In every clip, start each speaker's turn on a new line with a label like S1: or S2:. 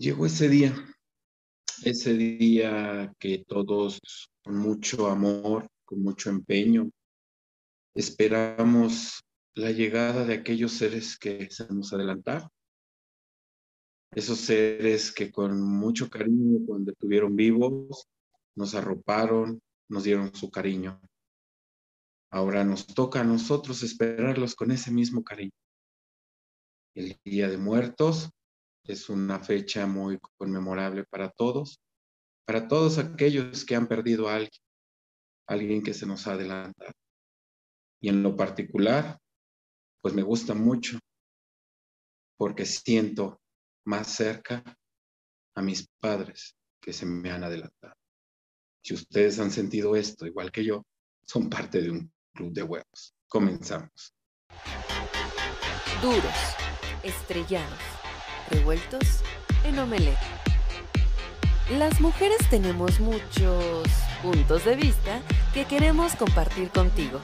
S1: Llegó ese día, ese día que todos con mucho amor, con mucho empeño, esperamos la llegada de aquellos seres que se nos adelantaron. Esos seres que con mucho cariño, cuando estuvieron vivos, nos arroparon, nos dieron su cariño. Ahora nos toca a nosotros esperarlos con ese mismo cariño. El Día de Muertos es una fecha muy conmemorable para todos, para todos aquellos que han perdido a alguien, alguien que se nos ha adelantado. Y en lo particular, pues me gusta mucho porque siento más cerca a mis padres que se me han adelantado. Si ustedes han sentido esto igual que yo, son parte de un club de huevos. Comenzamos.
S2: Duros, estrellados revueltos en omelette. Las mujeres tenemos muchos puntos de vista que queremos compartir contigo.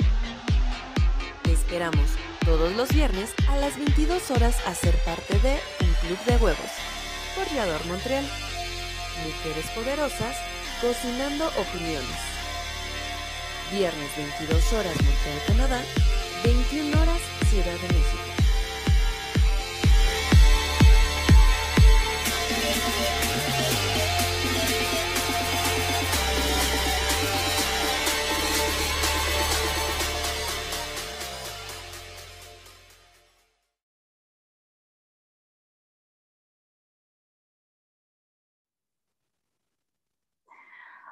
S2: Te esperamos todos los viernes a las 22 horas a ser parte de Un Club de Huevos por Montreal. Mujeres poderosas cocinando opiniones. Viernes 22 horas Montreal, Canadá, 21 horas Ciudad de México.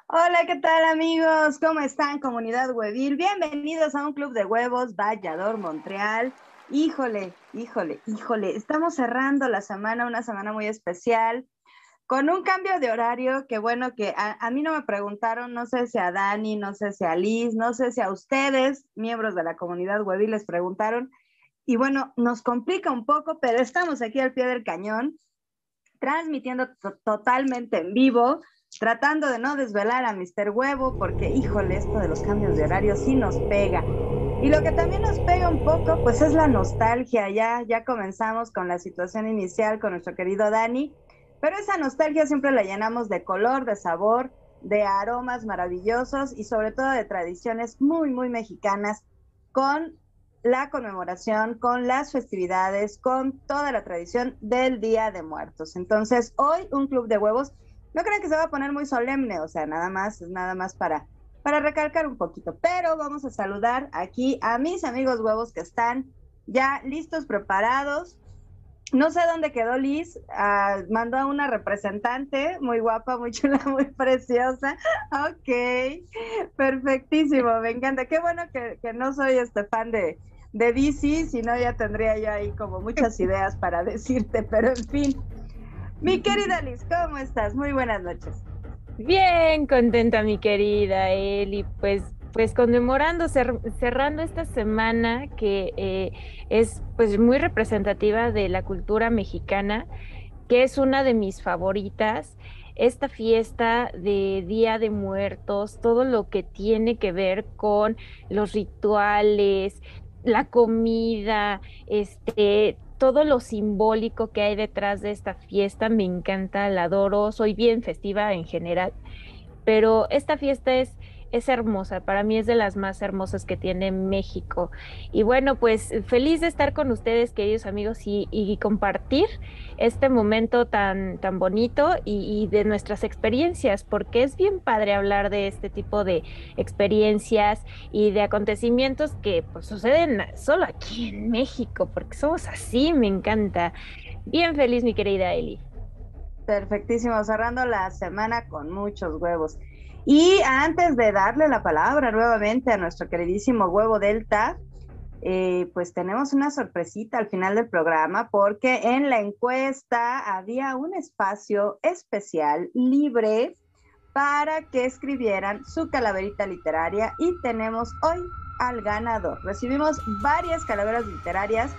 S3: Hola, ¿qué tal amigos? ¿Cómo están, comunidad huevil? Bienvenidos a un club de huevos, Vallador, Montreal. Híjole, híjole, híjole, estamos cerrando la semana, una semana muy especial, con un cambio de horario que bueno, que a, mí no me preguntaron, no sé si a Dani, no sé si a Liz, no sé si a ustedes, miembros de la comunidad huevil, les preguntaron. Y bueno, nos complica un poco, pero estamos aquí al pie del cañón, transmitiendo totalmente en vivo tratando de no desvelar a Mr. Huevo, porque híjole, esto de los cambios de horario sí nos pega. Y lo que también nos pega un poco, pues es la nostalgia. Ya, ya comenzamos con la situación inicial con nuestro querido Dani, pero esa nostalgia siempre la llenamos de color, de sabor, de aromas maravillosos y sobre todo de tradiciones muy, muy mexicanas con la conmemoración, con las festividades, con toda la tradición del Día de Muertos. Entonces, hoy un club de huevos no crean que se va a poner muy solemne, o sea, nada más, es nada más para, para recalcar un poquito. Pero vamos a saludar aquí a mis amigos huevos que están ya listos, preparados. No sé dónde quedó Liz, ah, mandó a una representante muy guapa, muy chula, muy preciosa. Ok, perfectísimo, me encanta. Qué bueno que, no soy este fan de, de DC, si no ya tendría yo ahí como muchas ideas para decirte, pero en fin, mi querida Liz, ¿cómo estás? Muy buenas noches.
S4: Bien, contenta mi querida Eli, pues pues conmemorando, cerrando esta semana que eh, es pues muy representativa de la cultura mexicana, que es una de mis favoritas. Esta fiesta de Día de Muertos, todo lo que tiene que ver con los rituales, la comida, este, todo lo simbólico que hay detrás de esta fiesta me encanta, la adoro, soy bien festiva en general, pero esta fiesta es es hermosa, para mí es de las más hermosas que tiene México. Y bueno, pues feliz de estar con ustedes, queridos amigos, y, compartir este momento tan, tan bonito y, de nuestras experiencias, porque es bien padre hablar de este tipo de experiencias y de acontecimientos que pues, suceden solo aquí en México, porque somos así, me encanta. Bien feliz, mi querida Eli.
S3: Perfectísimo, cerrando la semana con muchos huevos. Y antes de darle la palabra nuevamente a nuestro queridísimo huevo Delta, eh, pues tenemos una sorpresita al final del programa porque en la encuesta había un espacio especial libre para que escribieran su calaverita literaria y tenemos hoy al ganador. Recibimos varias calaveras literarias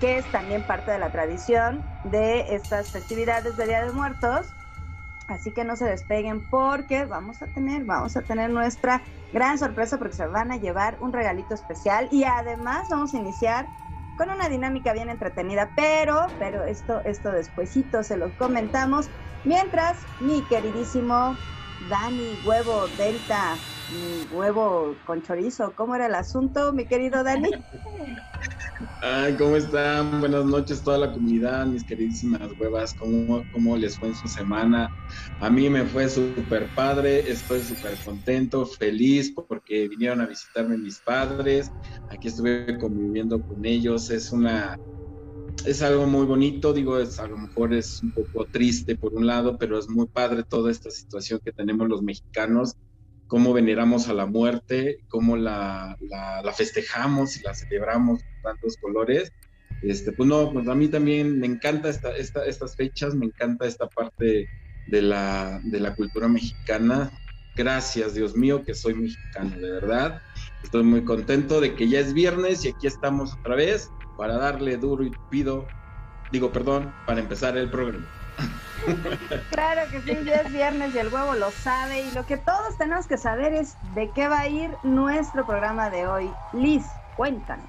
S3: que es también parte de la tradición de estas festividades de Día de Muertos. Así que no se despeguen porque vamos a tener, vamos a tener nuestra gran sorpresa porque se van a llevar un regalito especial y además vamos a iniciar con una dinámica bien entretenida, pero, pero esto, esto despuesito se lo comentamos. Mientras, mi queridísimo Dani Huevo Delta, huevo con chorizo, ¿cómo era el asunto, mi querido Dani?
S1: Ay, ¿cómo están? Buenas noches toda la comunidad, mis queridísimas huevas, ¿cómo, cómo les fue en su semana? A mí me fue súper padre, estoy súper contento, feliz porque vinieron a visitarme mis padres, aquí estuve conviviendo con ellos, es una... Es algo muy bonito, digo, es, a lo mejor es un poco triste por un lado, pero es muy padre toda esta situación que tenemos los mexicanos cómo veneramos a la muerte, cómo la, la, festejamos y la celebramos con tantos colores. Este, pues no, pues a mí también me encanta esta, esta, estas fechas, me encanta esta parte de la, de la cultura mexicana. Gracias, Dios mío, que soy mexicano, de verdad. Estoy muy contento de que ya es viernes y aquí estamos otra vez para darle duro y pido, digo perdón, para empezar el programa.
S3: Claro que sí, ya es viernes y el huevo lo sabe y lo que todos tenemos que saber es de qué va a ir nuestro programa de hoy. Liz, cuéntanos.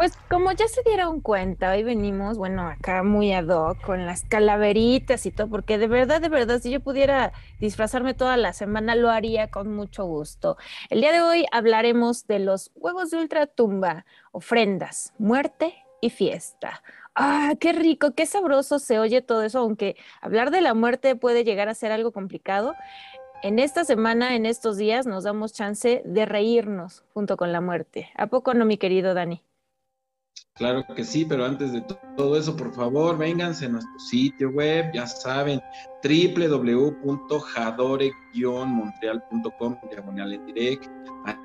S4: Pues como ya se dieron cuenta, hoy venimos, bueno, acá muy ad con las calaveritas y todo, porque de verdad, de verdad, si yo pudiera disfrazarme toda la semana, lo haría con mucho gusto. El día de hoy hablaremos de los huevos de ultratumba, ofrendas, muerte y fiesta. Ah, qué rico, qué sabroso se oye todo eso, aunque hablar de la muerte puede llegar a ser algo complicado. En esta semana, en estos días, nos damos chance de reírnos junto con la muerte. ¿A poco no, mi querido Dani?
S1: Claro que sí, pero antes de todo eso, por favor, vénganse a nuestro sitio web, ya saben, www.jadore-montreal.com, diagonal en direct.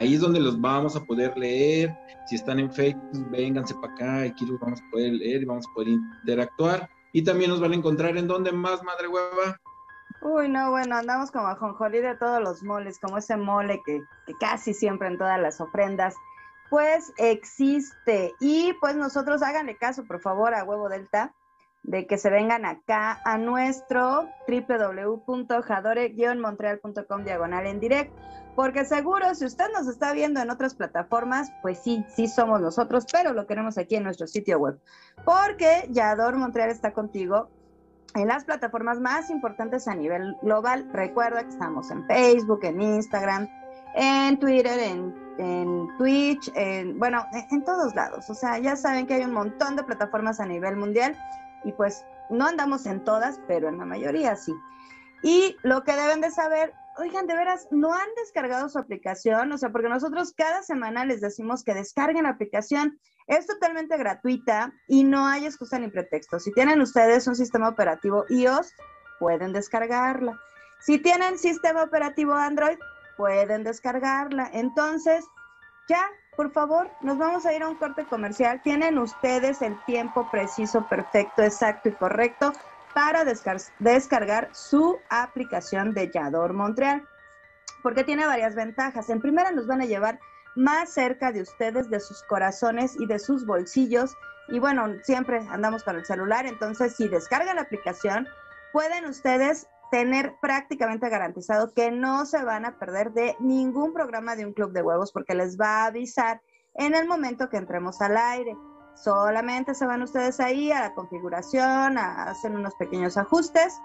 S1: Ahí es donde los vamos a poder leer. Si están en Facebook, vénganse para acá, aquí los vamos a poder leer y vamos a poder interactuar. Y también nos van a encontrar en donde más, madre hueva.
S3: Uy, no, bueno, andamos como a jonjolí de todos los moles, como ese mole que, que casi siempre en todas las ofrendas pues existe. Y pues nosotros háganle caso, por favor, a Huevo Delta, de que se vengan acá a nuestro www.jadore-montreal.com diagonal en direct, porque seguro si usted nos está viendo en otras plataformas, pues sí, sí somos nosotros, pero lo queremos aquí en nuestro sitio web, porque Yador Montreal está contigo en las plataformas más importantes a nivel global. Recuerda que estamos en Facebook, en Instagram, en Twitter, en en Twitch, en, bueno, en, todos lados. O sea, ya saben que hay un montón de plataformas a nivel mundial y pues no andamos en todas, pero en la mayoría sí. Y lo que deben de saber, oigan, de veras, no han descargado su aplicación, o sea, porque nosotros cada semana les decimos que descarguen la aplicación. Es totalmente gratuita y no hay excusa ni pretexto. Si tienen ustedes un sistema operativo iOS, pueden descargarla. Si tienen sistema operativo Android, pueden descargarla. Entonces, ya, por favor, nos vamos a ir a un corte comercial. Tienen ustedes el tiempo preciso, perfecto, exacto y correcto para descargar su aplicación de Yador Montreal, porque tiene varias ventajas. En primera, nos van a llevar más cerca de ustedes, de sus corazones y de sus bolsillos. Y bueno, siempre andamos con el celular, entonces si descargan la aplicación, pueden ustedes tener prácticamente garantizado que no se van a perder de ningún programa de un club de huevos porque les va a avisar en el momento que entremos al aire. Solamente se van ustedes ahí a la configuración, a hacer unos pequeños ajustes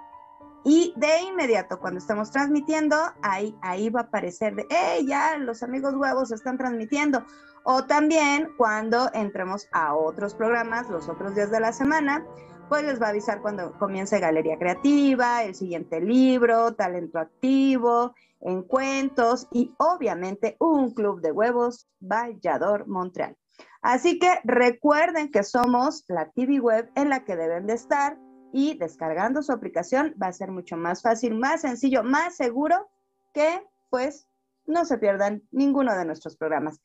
S3: y de inmediato cuando estemos transmitiendo, ahí, ahí va a aparecer de, hey, ya los amigos huevos están transmitiendo. O también cuando entremos a otros programas los otros días de la semana, pues les va a avisar cuando comience Galería Creativa, el siguiente libro, Talento Activo, Encuentros y obviamente un club de huevos Vallador Montreal. Así que recuerden que somos la TV web en la que deben de estar y descargando su aplicación va a ser mucho más fácil, más sencillo, más seguro que pues no se pierdan ninguno de nuestros programas.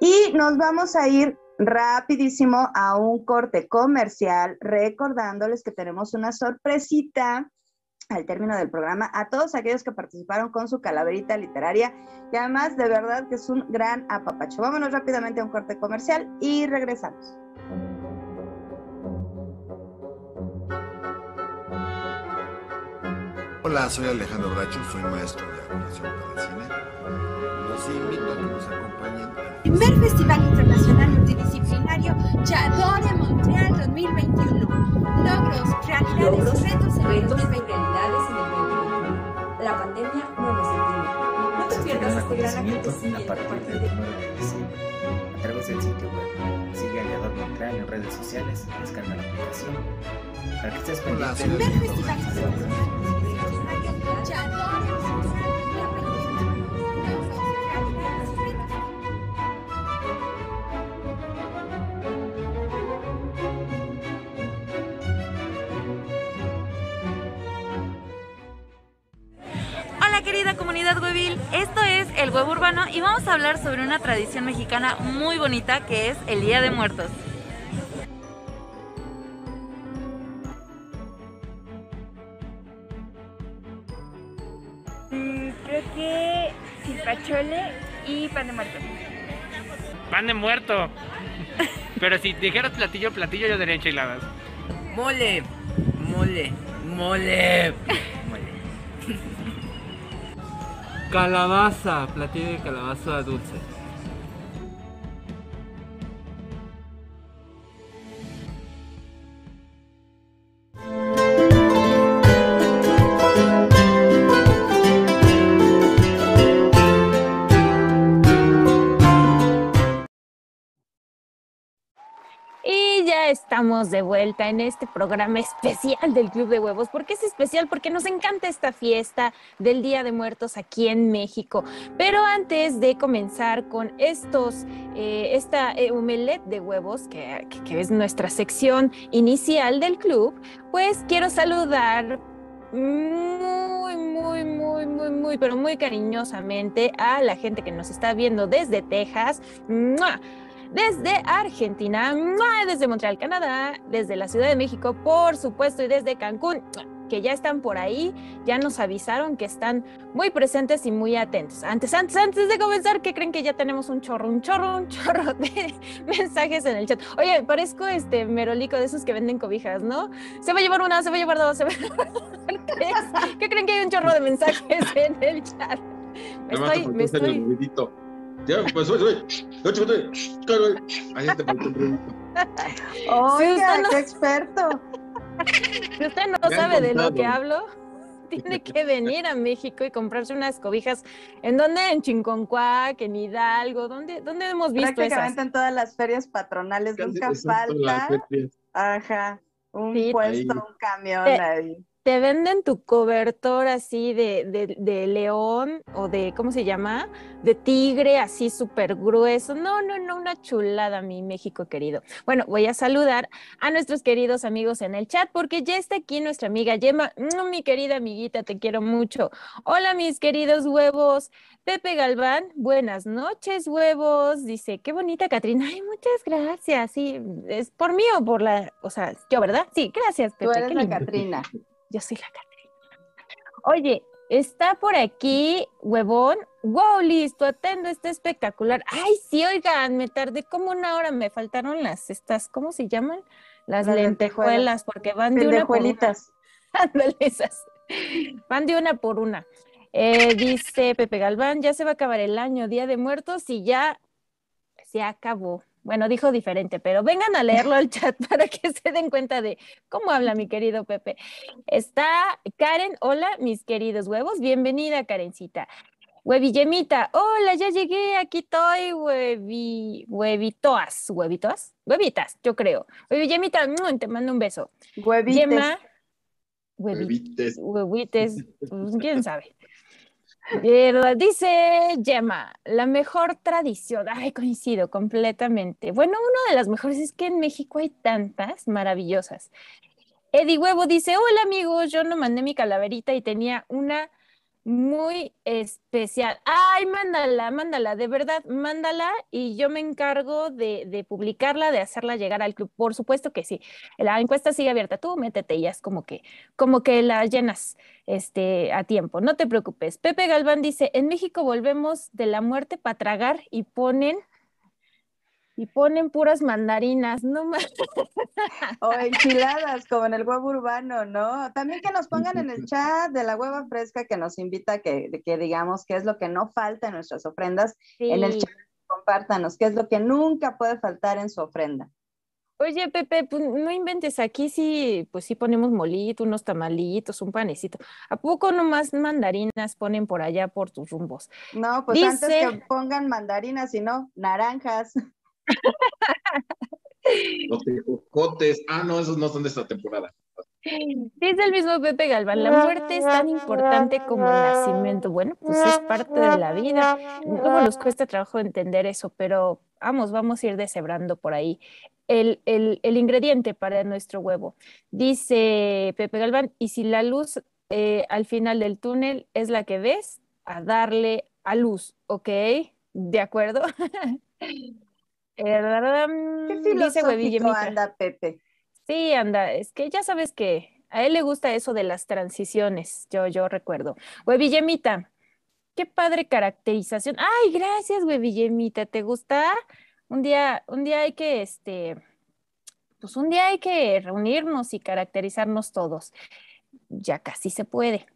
S3: Y nos vamos a ir rapidísimo a un corte comercial, recordándoles que tenemos una sorpresita al término del programa a todos aquellos que participaron con su calaverita literaria y además de verdad que es un gran apapacho. Vámonos rápidamente a un corte comercial y regresamos.
S5: Hola, soy Alejandro Bracho, soy maestro de actuación para el cine. Los invito a que nos acompañen.
S6: Primer Festival Internacional Multidisciplinario Chador de Montreal 2021. Logros, realidades
S7: Logros,
S6: y retos en el
S7: retos y
S6: 2021.
S7: realidades en el 2021. La pandemia no nos detiene. No te pierdas este gran acontecimiento
S8: a partir del 9 de diciembre a través del sitio web. Sigue a Aliador Montreal en redes sociales, descarga la aplicación para que estés
S5: Hola,
S8: pendiente
S5: soy
S9: querida comunidad huevil, esto es El Huevo Urbano y vamos a hablar sobre una tradición mexicana muy bonita que es el Día de Muertos.
S4: Y pan de muerto.
S10: Pan de muerto. Pero si dijeras platillo, platillo, yo diría enchiladas.
S8: Mole, mole, mole.
S11: Calabaza, platillo de calabaza dulce.
S4: Estamos de vuelta en este programa especial del Club de Huevos. ¿Por qué es especial? Porque nos encanta esta fiesta del Día de Muertos aquí en México. Pero antes de comenzar con estos, eh, esta eh, de huevos, que es nuestra sección inicial del club, pues quiero saludar muy, muy, muy, muy, muy, pero muy cariñosamente a la gente que nos está viendo desde Texas. ¡Mua! Desde Argentina, desde Montreal, Canadá, desde la Ciudad de México, por supuesto, y desde Cancún, que ya están por ahí, ya nos avisaron que están muy presentes y muy atentos. Antes, antes, antes de comenzar, ¿qué creen que ya tenemos un chorro, un chorro, un chorro de mensajes en el chat? Oye, parezco este merolico de esos que venden cobijas, ¿no? Se va a llevar una, se va a llevar dos, se va a llevar tres. ¿Qué creen que hay un chorro de mensajes en el chat? Me estoy, me estoy.
S1: Ya, pues, sube, sube. Ocho, ocho. Ahí te faltó.
S3: Oiga,
S4: usted no-
S3: qué experto.
S4: Si usted no sabe de lo que hablo, tiene que venir a México y comprarse unas cobijas. ¿En dónde? En Chinconcuac, en Hidalgo. ¿Dónde, dónde hemos visto
S3: Prácticamente
S4: esas?
S3: en todas las ferias patronales nunca falta. Ajá. Un
S4: Sí.
S3: puesto,
S1: Ahí.
S3: un camión
S4: Eh,
S3: ahí.
S4: Te venden tu cobertor así de, de- de león o de, ¿cómo se llama? De tigre, así súper grueso. No, no, no, una chulada, mi México querido. Bueno, voy a saludar a nuestros queridos amigos en el chat porque ya está aquí nuestra amiga. Mm, Mi querida amiguita, te quiero mucho. Hola, mis queridos huevos. Pepe Galván, buenas noches, huevos. Dice, qué bonita Catrina. Ay, muchas gracias. Sí, es por mí o por la, o sea, yo, ¿verdad? Sí, gracias, Pepe.
S3: Tú eres la. Catrina.
S4: Yo soy la Catrina. Oye, está por aquí, huevón. Wow, listo, atendo, está espectacular. Ay, sí, oigan, me tardé como una hora, me faltaron las, estas, ¿cómo se llaman? Las,
S3: Las
S4: lentejuelas,
S3: lentejuelas.
S4: porque van de una por una.
S3: Pendejuelitas.
S4: Ándale, esas. Van de una por una. Eh, dice Pepe Galván, ya se va a acabar el año, Día de Muertos, y ya se acabó. Bueno, dijo diferente, pero vengan a leerlo al chat para que se den cuenta de cómo habla mi querido Pepe. Está Karen, hola, mis queridos huevos, bienvenida Karencita. Huevillemita, hola, ya llegué, aquí estoy, huevi, huevitoas, huevitoas, huevitas, yo creo. Huevillemita, mm, te mando un beso.
S3: Huevites.
S4: Huevi-
S1: Huevites.
S4: huevites, pues, quién sabe. Dice Gemma, la mejor tradición, ay, coincido completamente. Bueno, una de las mejores es que en México hay tantas maravillosas. Eddie Huevo dice, hola amigos, yo no mandé mi calaverita y tenía una muy especial. Ay, mándala, mándala, de verdad, mándala y yo me encargo de, de, publicarla, de hacerla llegar al club. Por supuesto que sí. La encuesta sigue abierta. Tú métete y es como que, como que la llenas este, a tiempo. No te preocupes. Pepe Galván dice, en México volvemos de la muerte para tragar y ponen y ponen puras mandarinas, no más.
S3: O enchiladas, como en el huevo urbano, ¿no? También que nos pongan en el chat de la hueva fresca que nos invita a que, que digamos qué es lo que no falta en nuestras ofrendas. En el chat, compártanos qué es lo que nunca puede faltar en su ofrenda.
S4: Oye, Pepe, pues no inventes, aquí sí, pues sí ponemos molito, unos tamalitos, un panecito. ¿A poco nomás mandarinas ponen por allá por tus rumbos?
S3: No, pues antes que pongan mandarinas, sino naranjas.
S1: Los tejocotes. Ah, no, esos no son de esta temporada.
S4: Dice el mismo Pepe Galván, la muerte es tan importante como el nacimiento. Bueno, pues es parte de la vida. Luego nos cuesta trabajo entender eso, pero vamos, vamos a ir deshebrando por ahí el, el, el ingrediente para nuestro huevo. Dice Pepe Galván, y si la luz eh, al final del túnel es la que ves, a darle a luz, ¿ok? ¿De acuerdo?
S3: ¿Qué filosófico anda Pepe?
S4: Sí, anda, es que ya sabes que a él le gusta eso de las transiciones, yo, yo recuerdo. Güey, Villemita, qué padre caracterización. Ay, gracias, güey, Villemita, ¿te gusta? Un día, un día hay que, este, pues un día hay que reunirnos y caracterizarnos todos. Ya casi se puede.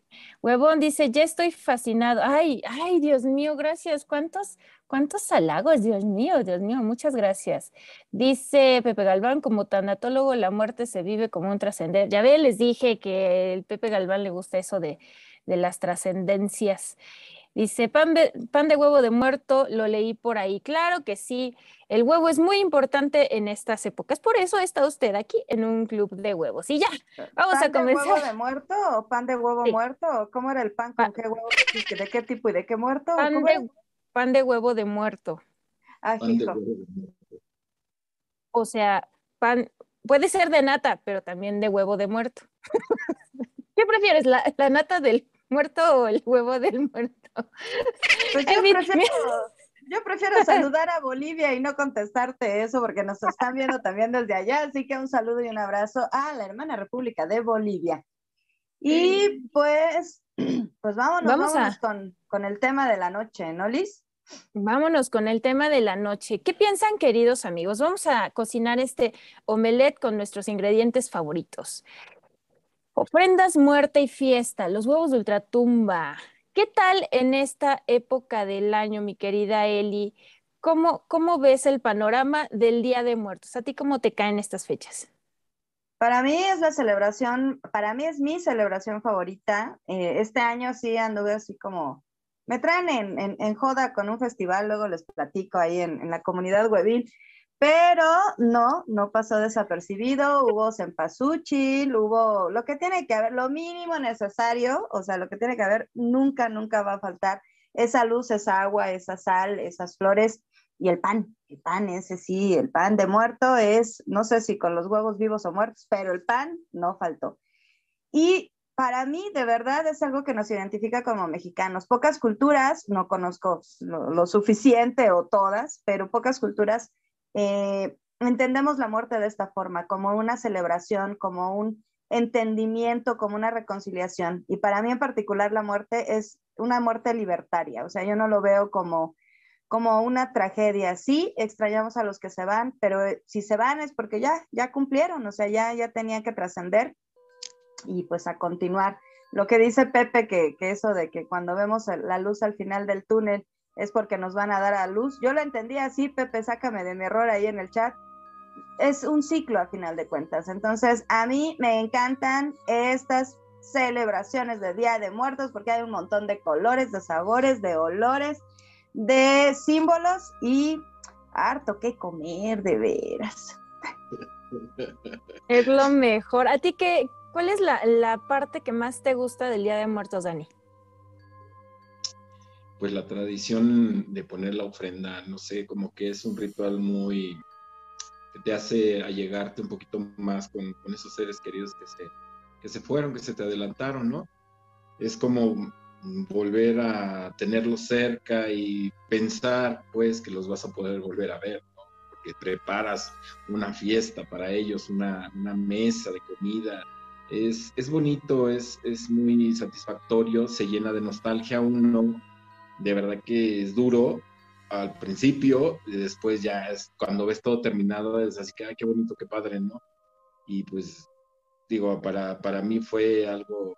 S4: Huevón dice, ya estoy fascinado. Ay, ay, Dios mío, gracias. ¿Cuántos, cuántos halagos? Dios mío, Dios mío, muchas gracias. Dice Pepe Galván, como tanatólogo, la muerte se vive como un trascender. Ya ve, les dije que el Pepe Galván le gusta eso de, de las trascendencias. Dice, pan de, pan de huevo de muerto, lo leí por ahí. Claro que sí, el huevo es muy importante en estas épocas. Por eso está usted aquí en un club de huevos. Y ya, vamos a comenzar.
S3: ¿Pan de huevo de muerto o pan de huevo muerto? ¿Cómo era el pan? ¿Con qué huevo? ¿De qué tipo y de qué muerto?
S4: Pan, de, pan de, huevo de muerto.
S3: Ah, hijo.
S4: O sea, pan, puede ser de nata, pero también de huevo de muerto. ¿Qué prefieres, la, la nata del muerto o el huevo del muerto?
S3: Pues yo, prefiero, yo prefiero saludar a Bolivia y no contestarte eso porque nos están viendo también desde allá, así que un saludo y un abrazo a la hermana República de Bolivia. Y pues, pues vámonos, Vamos vámonos con, con el tema de la noche, ¿no, Liz?
S4: Vámonos con el tema de la noche. ¿Qué piensan, queridos amigos? Vamos a cocinar este omelette con nuestros ingredientes favoritos. Ofrendas, muerte y fiesta, los huevos de ultratumba, ¿Qué tal en esta época del año, mi querida Eli? ¿Cómo, ¿Cómo ves el panorama del Día de Muertos? ¿A ti cómo te caen estas fechas?
S3: Para mí es la celebración, para mí es mi celebración favorita. Eh, este año sí anduve así como, me traen en, en, joda con un festival, luego les platico ahí en, en la comunidad huevil pero no, no pasó desapercibido, hubo cempasúchil, hubo lo que tiene que haber, lo mínimo necesario, o sea, lo que tiene que haber, nunca, nunca va a faltar esa luz, esa agua, esa sal, esas flores y el pan, el pan ese sí, el pan de muerto es, no sé si con los huevos vivos o muertos, pero el pan no faltó. Y para mí, de verdad, es algo que nos identifica como mexicanos. Pocas culturas, no conozco lo suficiente o todas, pero pocas culturas eh, entendemos la muerte de esta forma, como una celebración, como un entendimiento, como una reconciliación. Y para mí en particular la muerte es una muerte libertaria, o sea, yo no lo veo como, como una tragedia. Sí, extrañamos a los que se van, pero eh, si se van es porque ya, ya cumplieron, o sea, ya, ya tenían que trascender y pues a continuar. Lo que dice Pepe, que, que eso de que cuando vemos la luz al final del túnel, es porque nos van a dar a luz. Yo lo entendí así, Pepe, sácame de mi error ahí en el chat. Es un ciclo a final de cuentas. Entonces, a mí me encantan estas celebraciones de Día de Muertos porque hay un montón de colores, de sabores, de olores, de símbolos y harto que comer, de veras.
S4: Es lo mejor. ¿A ti qué? ¿Cuál es la, la parte que más te gusta del Día de Muertos, Dani?
S1: Pues la tradición de poner la ofrenda, no sé, como que es un ritual muy que te hace allegarte un poquito más con, esos seres queridos que se, que se fueron, que se te adelantaron, ¿no? Es como volver a tenerlos cerca y pensar pues que los vas a poder volver a ver, ¿no? Porque preparas una fiesta para ellos, una, una mesa de comida. Es, es bonito, es, es muy satisfactorio, se llena de nostalgia uno, de verdad que es duro al principio, y después ya es cuando ves todo terminado, es así que, ay, qué bonito, qué padre, ¿no? Y pues, digo, para, para mí fue algo,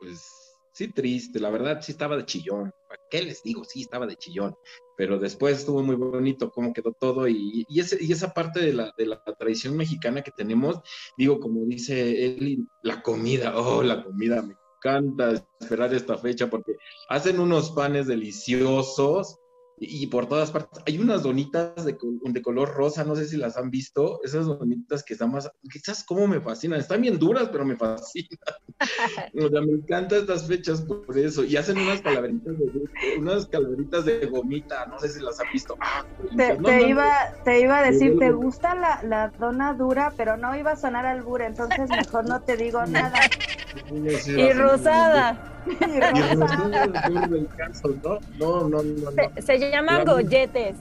S1: pues, sí triste, la verdad sí estaba de chillón. ¿Para qué les digo? Sí, estaba de chillón. Pero después estuvo muy bonito cómo quedó todo y, y, ese, y esa parte de la, de la tradición mexicana que tenemos, digo, como dice Eli, la comida, oh, la comida, me encanta esperar esta fecha porque hacen unos panes deliciosos y por todas partes. Hay unas donitas de, de, color rosa, no sé si las han visto, esas donitas que están más, quizás como me fascinan, están bien duras, pero me fascinan. o sea, me encantan estas fechas por eso. Y hacen unas calaveritas de, unas calaveritas de gomita, no sé si las han visto. Ah,
S3: te,
S1: no,
S3: te
S1: no,
S3: iba, te iba a decir,
S1: no,
S3: te
S1: no.
S3: gusta la, la dona dura, pero no iba a sonar albura, entonces mejor no te digo nada.
S4: Y rosada.
S3: Y
S1: no ¿no? No.
S4: Se, se llaman golletes.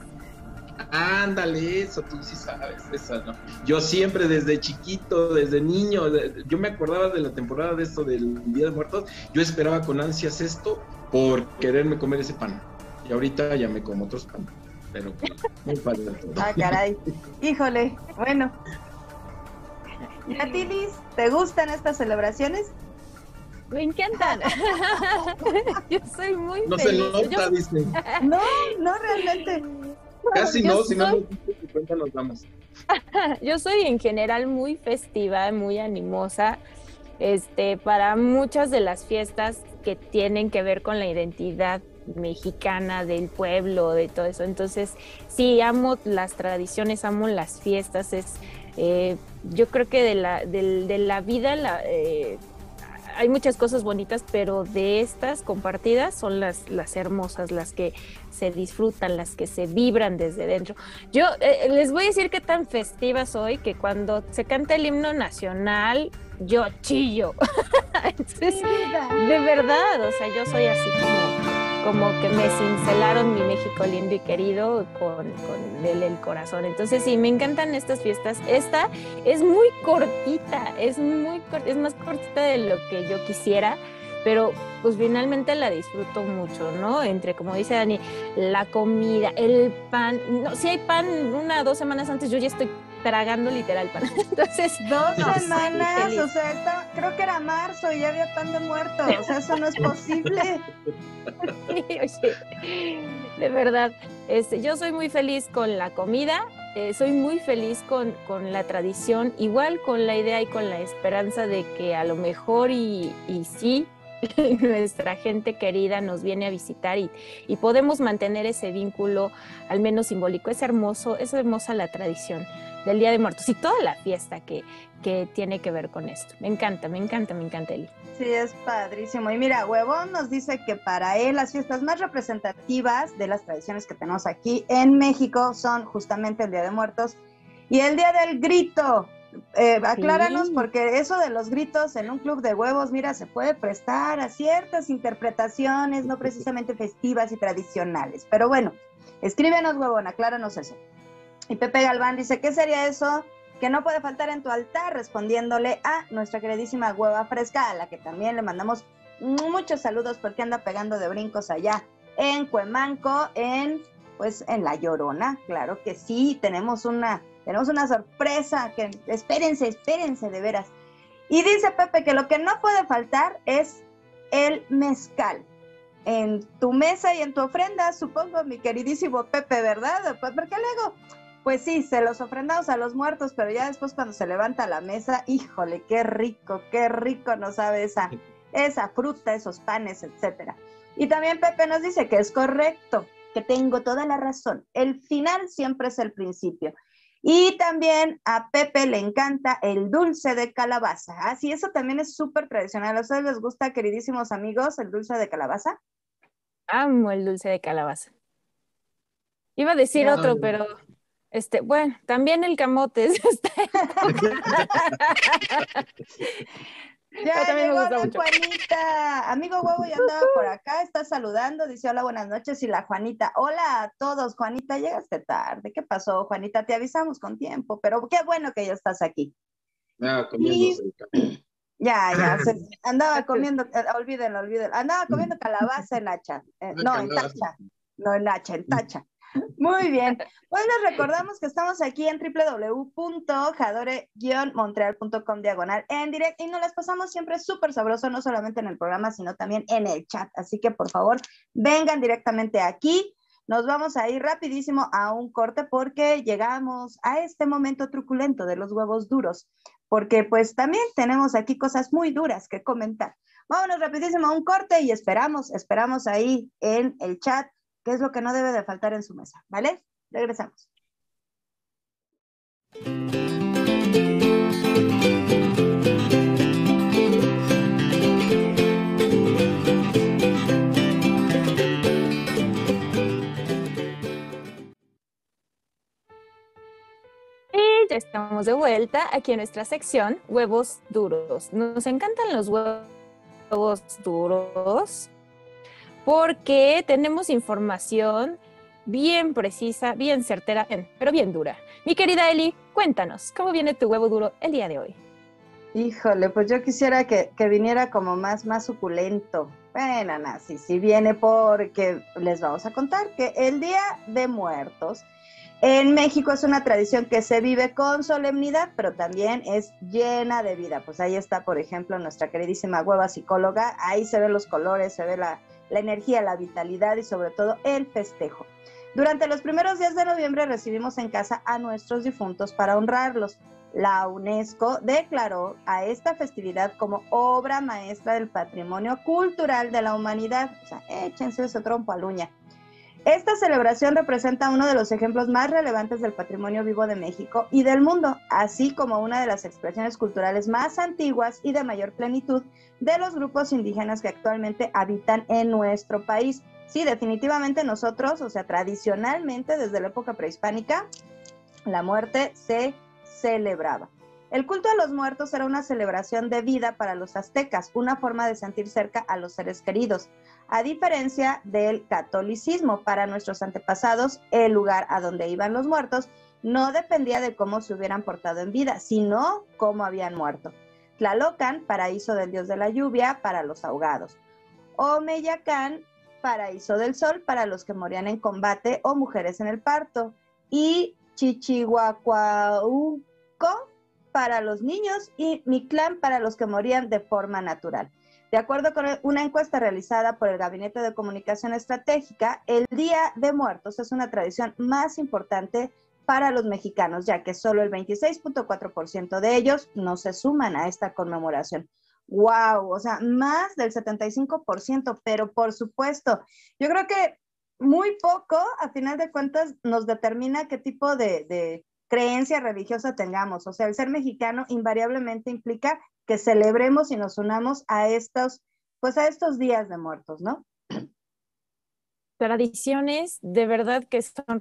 S1: Ándale, eso tú sí sabes, esa, ¿no? Yo siempre desde chiquito, desde niño, yo me acordaba de la temporada de esto del Día de Muertos, yo esperaba con ansias esto por quererme comer ese pan. Y ahorita ya me como otros pan, pero muy padre todo.
S3: Ah, caray. Híjole, bueno. ¿Y a ti, Liz, te gustan estas celebraciones?
S4: Me encantan. Yo soy muy
S1: No se
S4: feliz.
S1: nota,
S4: Yo-
S1: dice.
S3: No, no realmente.
S1: Casi
S4: yo
S1: no, si no
S4: soy-
S1: nos que cuenta nos damos.
S4: Yo soy en general muy festiva, muy animosa, este, para muchas de las fiestas que tienen que ver con la identidad mexicana del pueblo, de todo eso. Entonces, sí, amo las tradiciones, amo las fiestas. Es, eh, yo creo que de la, del- de la vida la, eh, hay muchas cosas bonitas, pero de estas compartidas son las, las hermosas, las que se disfrutan, las que se vibran desde dentro. Yo eh, les voy a decir qué tan festiva soy que cuando se canta el himno nacional, yo chillo. Entonces, de verdad, o sea, yo soy así como, como que me cincelaron mi México lindo y querido con, con el, corazón. Entonces, sí, me encantan estas fiestas. Esta es muy cortita, es muy es más cortita de lo que yo quisiera, pero pues finalmente la disfruto mucho, ¿no? Entre, como dice Dani, la comida, el pan. No, si hay pan una dos semanas antes, yo ya estoy tragando literal pan. Entonces,
S3: Dos
S4: no,
S3: semanas, o sea, está- creo que era marzo y ya había pan de muerto. O sea, eso no es posible.
S4: Oye, de verdad, este, yo soy muy feliz con la comida, eh, soy muy feliz con, con la tradición, igual con la idea y con la esperanza de que a lo mejor y, y sí, nuestra gente querida nos viene a visitar y, y podemos mantener ese vínculo, al menos simbólico. Es hermoso, es hermosa la tradición del Día de Muertos y toda la fiesta que, que tiene que ver con esto. Me encanta, me encanta, me encanta, Eli.
S3: Sí, es padrísimo. Y mira, Huevón nos dice que para él las fiestas más representativas de las tradiciones que tenemos aquí en México son justamente el Día de Muertos y el Día del Grito. Eh, acláranos,
S4: Sí.
S3: porque eso de los gritos en un club de huevos, mira, se puede prestar a ciertas interpretaciones, no precisamente festivas y tradicionales. Pero bueno, escríbenos, huevón, acláranos eso. Y Pepe Galván dice, ¿qué sería eso que no puede faltar en tu altar? Respondiéndole a nuestra queridísima hueva fresca, a la que también le mandamos muchos saludos porque anda pegando de brincos allá en Cuemanco, en pues en La Llorona, claro que sí, tenemos una, tenemos una sorpresa, que espérense, espérense de veras. Y dice Pepe que lo que no puede faltar es el mezcal en tu mesa y en tu ofrenda, supongo, mi queridísimo Pepe, ¿verdad? Porque luego, pues sí, se los ofrendamos a los muertos, pero ya después cuando se levanta la mesa, híjole, qué rico, qué rico nos sabe esa, esa fruta, esos panes, etcétera. Y también Pepe nos dice que es correcto, que tengo toda la razón. El final siempre es el principio. Y también a Pepe le encanta el dulce de calabaza. Ah, sí, eso también es súper tradicional. ¿A ustedes les gusta, queridísimos amigos, el dulce de calabaza?
S4: Amo el dulce de calabaza. Iba a decir otro, pero este, bueno, también el camote. está-
S3: Ya
S4: también
S3: llegó la
S4: mucho.
S3: Juanita. Amigo huevo ya andaba por acá, está saludando, dice hola, buenas noches. Y la Juanita, hola a todos, Juanita, llegaste tarde. ¿Qué pasó, Juanita? Te avisamos con tiempo, pero qué bueno que ya estás aquí.
S1: Ah, café.
S3: Ya, ya, se- andaba comiendo, eh, olvídenlo, olvídenlo, andaba comiendo calabaza en hacha, eh, no, en tacha, no en hacha, en tacha. Muy bien, hoy les recordamos que estamos aquí en www.jadore-montreal.com diagonal en directo y nos las pasamos siempre súper sabroso, no solamente en el programa, sino también en el chat, así que por favor, vengan directamente aquí. Nos vamos a ir rapidísimo a un corte porque llegamos a este momento truculento de los huevos duros porque pues también tenemos aquí cosas muy duras que comentar. Vámonos rapidísimo a un corte y esperamos, esperamos ahí en el chat qué es lo que no debe de faltar en su mesa, ¿vale? Regresamos.
S4: Ya estamos de vuelta aquí en nuestra sección Huevos Duros. Nos encantan los huevos duros porque tenemos información bien precisa, bien certera, pero bien dura. Mi querida Eli, cuéntanos, ¿cómo viene tu huevo duro el día de hoy?
S3: Híjole, pues yo quisiera que, que viniera como más, más suculento. Bueno, no, sí, sí viene porque les vamos a contar que el Día de Muertos en México es una tradición que se vive con solemnidad, pero también es llena de vida. Pues ahí está, por ejemplo, nuestra queridísima hueva psicóloga. Ahí se ven los colores, se ve la, la energía, la vitalidad y sobre todo el festejo. Durante los primeros días de noviembre recibimos en casa a nuestros difuntos para honrarlos. La UNESCO declaró a esta festividad como obra maestra del patrimonio cultural de la humanidad. O sea, échense ese trompo a la uña. Esta celebración representa uno de los ejemplos más relevantes del patrimonio vivo de México y del mundo, así como una de las expresiones culturales más antiguas y de mayor plenitud de los grupos indígenas que actualmente habitan en nuestro país. Sí, definitivamente nosotros, o sea, tradicionalmente desde la época prehispánica, la muerte se celebraba. El culto a los muertos era una celebración de vida para los aztecas, una forma de sentir cerca a los seres queridos. A diferencia del catolicismo, para nuestros antepasados, el lugar a donde iban los muertos no dependía de cómo se hubieran portado en vida, sino cómo habían muerto. Tlalocan, paraíso del dios de la lluvia para los ahogados. Omeyacán, paraíso del sol para los que morían en combate o mujeres en el parto. Y Chichihuacuauco para los niños y Mictlán para los que morían de forma natural. De acuerdo con una encuesta realizada por el Gabinete de Comunicación Estratégica, el Día de Muertos es una tradición más importante para los mexicanos, ya que solo el 26.4% de ellos no se suman a esta conmemoración. ¡Wow! O sea, más del 75%, pero por supuesto, yo creo que muy poco, a final de cuentas, nos determina qué tipo de, de creencia religiosa tengamos. O sea, el ser mexicano invariablemente implica que celebremos y nos unamos a estos, pues a estos días de muertos, ¿no?
S4: Tradiciones de verdad que son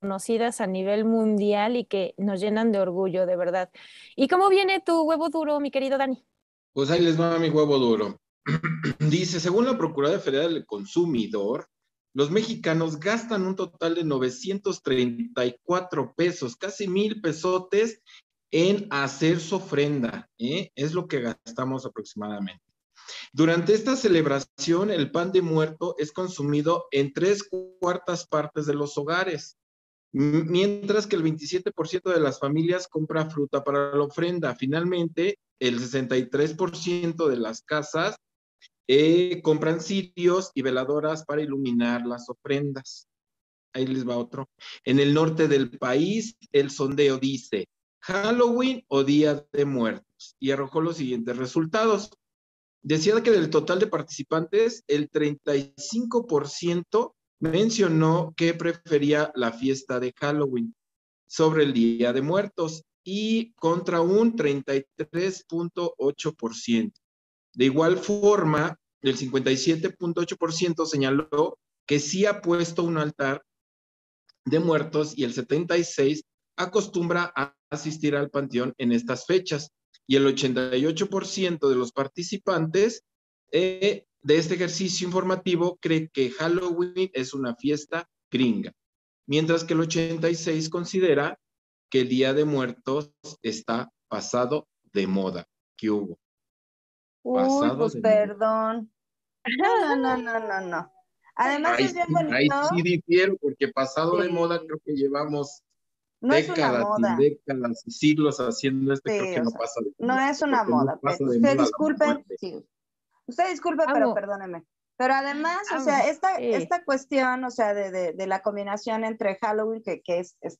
S4: reconocidas a nivel mundial y que nos llenan de orgullo, de verdad. ¿Y cómo viene tu huevo duro, mi querido Dani?
S1: Pues ahí les va mi huevo duro. Dice, según la Procuraduría Federal del Consumidor, los mexicanos gastan un total de 934 pesos, casi mil pesotes en hacer su ofrenda. ¿eh? Es lo que gastamos aproximadamente. Durante esta celebración, el pan de muerto es consumido en tres cuartas partes de los hogares, mientras que el 27% de las familias compra fruta para la ofrenda. Finalmente, el 63% de las casas eh, compran cirios y veladoras para iluminar las ofrendas. Ahí les va otro. En el norte del país, el sondeo dice Halloween o Día de Muertos y arrojó los siguientes resultados. Decía que del total de participantes, el 35% mencionó que prefería la fiesta de Halloween sobre el Día de Muertos y contra un 33.8%. De igual forma, el 57.8% señaló que sí ha puesto un altar de muertos y el 76% acostumbra a asistir al panteón en estas fechas. y el 88% de los participantes eh, de este ejercicio informativo cree que Halloween es una fiesta gringa, mientras que el 86 considera que el Día de Muertos está pasado de moda. ¿Qué hubo?
S3: Uy,
S1: Pasado
S3: pues
S1: de
S3: perdón. No, no, no, no, no, no. Además
S1: Ahí
S3: es bien
S1: sí- ahí
S3: bonito.
S1: sí difiero, porque pasado de moda creo que llevamos
S3: No es una
S1: décadas
S3: moda.
S1: décadas y siglos haciendo esto,
S3: Sí,
S1: creo que no
S3: sea,
S1: pasa de
S3: No es una
S1: no
S3: moda.
S1: pasa
S3: pero
S1: de
S3: usted disculpe, sí. Usted disculpe, pero perdóneme. Pero además, o sea, esta,
S4: sí.
S3: esta cuestión, o sea, de, de- de la combinación entre Halloween, que, que es, es-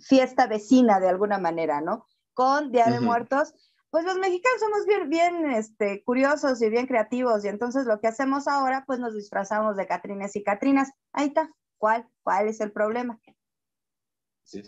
S3: fiesta vecina de alguna manera, ¿no? Con Día de. Muertos, pues los mexicanos somos bien, bien este, curiosos y bien creativos, y entonces lo que hacemos ahora, pues nos disfrazamos de Catrines y Catrinas. Ahí está. ¿Cuál? ¿Cuál es el problema?
S1: Sí.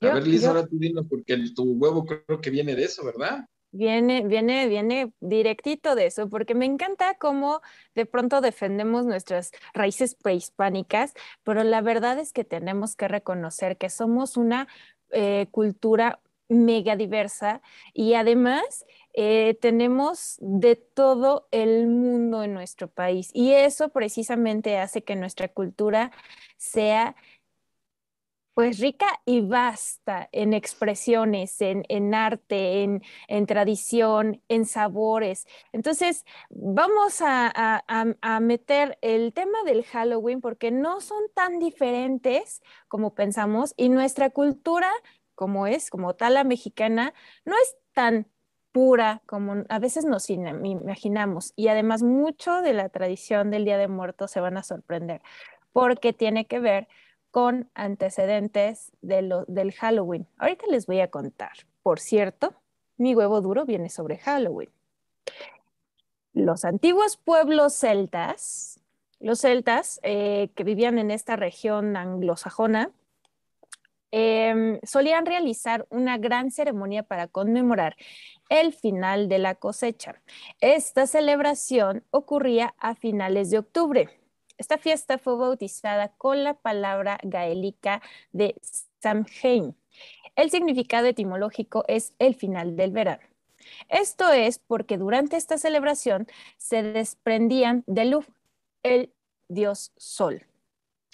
S1: A
S4: Yo-
S1: ver, Liz,
S4: yo-
S1: ahora tú dinos, porque el- tu huevo creo que viene de eso, ¿verdad?
S4: Viene, viene, viene directito de eso, porque me encanta cómo de pronto defendemos nuestras raíces prehispánicas, pero la verdad es que tenemos que reconocer que somos una eh, cultura mega diversa y además eh, tenemos de todo el mundo en nuestro país y eso precisamente hace que nuestra cultura sea pues rica y vasta en expresiones, en, en arte, en, en tradición, en sabores. Entonces, vamos a, a- a- meter el tema del Halloween porque no son tan diferentes como pensamos y nuestra cultura, como es, como tal la mexicana, no es tan pura como a veces nos ina- imaginamos. Y además mucho de la tradición del Día de Muertos se van a sorprender porque tiene que ver con antecedentes del Halloween. Ahorita les voy a contar. Por cierto, mi huevo duro viene sobre Halloween. Los antiguos pueblos celtas, los celtas eh, que vivían en esta región anglosajona, em, solían realizar una gran ceremonia para conmemorar el final de la cosecha. Esta celebración ocurría a finales de octubre. Esta fiesta fue bautizada con la palabra gaélica de Samhain. El significado etimológico es el final del verano. Esto es porque durante esta celebración se desprendían de Luf, el dios sol.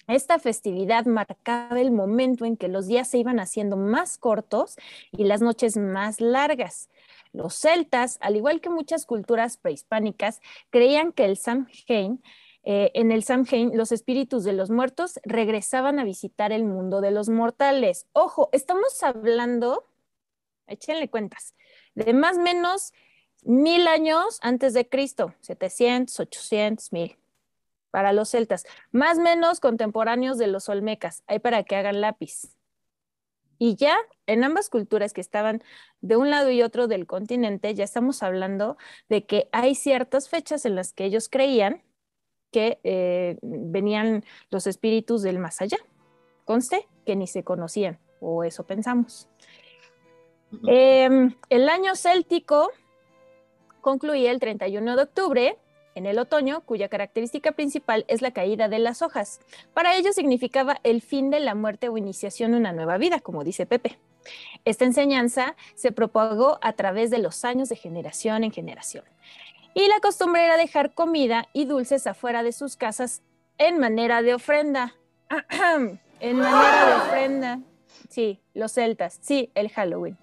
S4: Esta festividad marcaba el momento en que los días se iban haciendo más cortos y las noches más largas. Los celtas, al igual que muchas culturas prehispánicas, creían que el Samhain, eh, en el Samhain, los espíritus de los muertos regresaban a visitar el mundo de los mortales. Ojo, estamos hablando, échenle cuentas, de más o menos mil años antes de Cristo, 700, 800, mil para los celtas, más o menos contemporáneos de los olmecas, hay para que hagan lápiz. Y ya en ambas culturas que estaban de un lado y otro del continente, ya estamos hablando de que hay ciertas fechas en las que ellos creían que eh, venían los espíritus del más allá. Conste que ni se conocían, o eso pensamos. Em, el año céltico concluía el 31 de octubre en el otoño, cuya característica principal es la caída de las hojas. Para ellos significaba el fin de la muerte o iniciación de una nueva vida, como dice Pepe. Esta enseñanza se propagó a través de los años de generación en generación. Y la costumbre era dejar comida y dulces afuera de sus casas en manera de ofrenda. en manera de ofrenda. Sí, los celtas. Sí, el Halloween.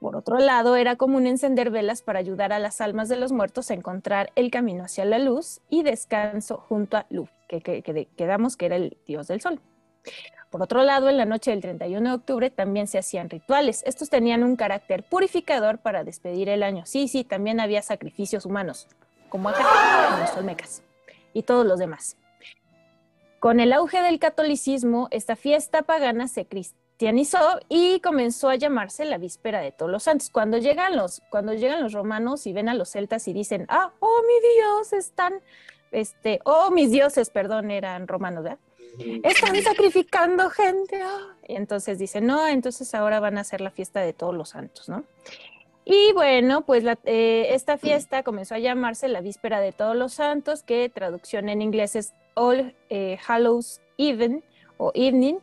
S4: Por otro lado, era común encender velas para ayudar a las almas de los muertos a encontrar el camino hacia la luz y descanso junto a que, que, que quedamos que era el dios del sol. Por otro lado, en la noche del 31 de octubre también se hacían rituales. Estos tenían un carácter purificador para despedir el año. Sí, sí, también había sacrificios humanos, como acá en los olmecas y todos los demás. Con el auge del catolicismo, esta fiesta pagana se cristianizó y comenzó a llamarse la víspera de todos los santos. Cuando llegan los, cuando llegan los romanos y ven a los celtas y dicen, ah, oh, mi Dios, están, este, oh, mis dioses, perdón, eran romanos, ¿verdad? Están sacrificando gente. ah. Y entonces dicen, no, entonces ahora van a hacer la fiesta de todos los santos, ¿no? Y bueno, pues eh, esta fiesta comenzó a llamarse la Víspera de Todos los Santos, que traducción en inglés es All eh, Hallows Even o Evening,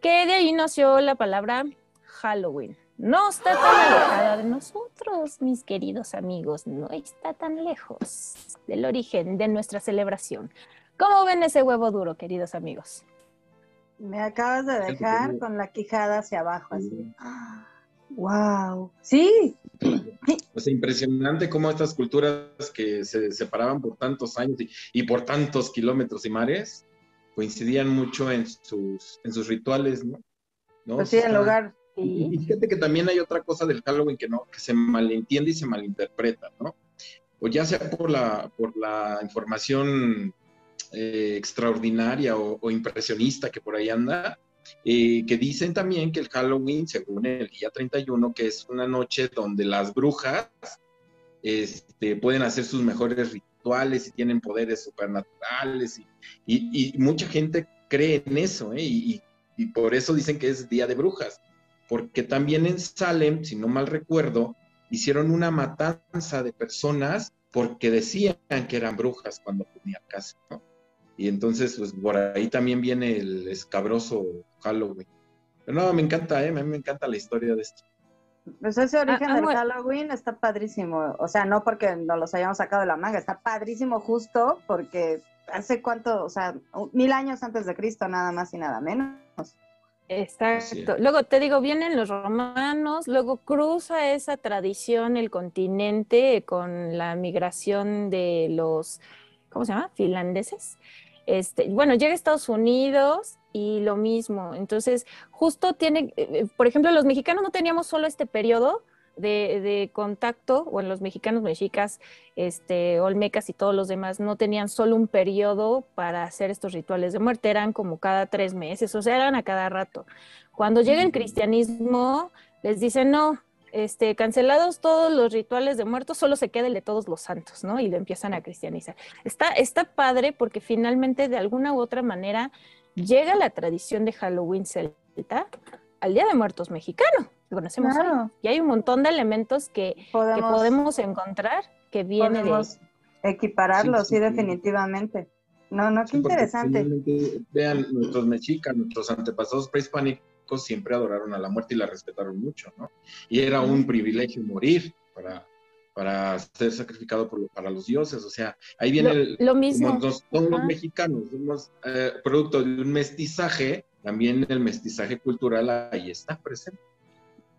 S4: que de ahí nació la palabra Halloween. No está tan alejada de nosotros, mis queridos amigos, no está tan lejos del origen de nuestra celebración. ¿Cómo ven ese huevo duro, queridos amigos?
S3: Me acabas de dejar con la quijada hacia abajo, así. ¡Wow! Sí,
S1: Pues impresionante cómo estas culturas que se separaban por tantos años y, y por tantos kilómetros y mares coincidían mucho en sus, en sus rituales, ¿no? ¿No?
S3: pues sí, en lugar.
S1: Y y fíjate que también hay otra cosa del Halloween que no, que se malentiende y se malinterpreta, ¿no? O ya sea por la, por la información eh, extraordinaria o, impresionista que por ahí anda, eh, que dicen también que el Halloween, según el día 31, que es una noche donde las brujas este, pueden hacer sus mejores rituales y tienen poderes supernaturales y, mucha gente cree en eso, ¿eh? y, por eso dicen que es Día de Brujas, porque también en Salem, si no mal recuerdo, hicieron una matanza de personas porque decían que eran brujas cuando tenían casa, ¿no? Y entonces, pues por ahí también viene el escabroso Halloween. Pero no, me encanta, ¿eh? A mí me encanta la historia de esto.
S3: Pues ese origen
S4: Ah,
S3: del. Halloween está padrísimo. O sea, no porque nos los hayamos sacado de la manga, está padrísimo justo porque hace cuánto, o sea, mil años antes de Cristo, nada más y nada menos.
S4: Exacto. Luego te digo, vienen los romanos, luego cruza esa tradición el continente con la migración de los, ¿cómo se llama? Finlandeses. Este, bueno, llega a Estados Unidos y lo mismo. Entonces, justo tiene, eh, eh, por ejemplo, los mexicanos no teníamos solo este periodo de, de contacto, bueno, los mexicanos, mexicas, este, olmecas y todos los demás no tenían solo un periodo para hacer estos rituales de muerte, eran como cada tres meses, o sea, eran a cada rato. Cuando llega el cristianismo, les dicen, no, este, cancelados todos los rituales de muertos, solo se queda el de todos los santos, ¿no? Y lo empiezan a cristianizar. Está, está padre porque finalmente, de alguna u otra manera, llega la tradición de Halloween celta al Día de Muertos mexicano, que conocemos hoy. Y hay un montón de elementos que que
S3: Podemos-
S4: encontrar que viene de
S3: Podemos equipararlo,
S1: Sí,
S3: sí,
S1: sí, sí.
S3: definitivamente. No, no, qué interesante.
S1: Vean, nuestros mexicas, nuestros antepasados prehispánicos siempre adoraron a la muerte y la respetaron mucho, ¿no? Y era un privilegio morir para, para ser sacrificado por, para los dioses, o sea, ahí viene
S4: Lo-
S1: el,
S4: lo mismo.
S1: nos- todos los mexicanos somos eh, producto de un mestizaje, también el mestizaje cultural ahí está presente.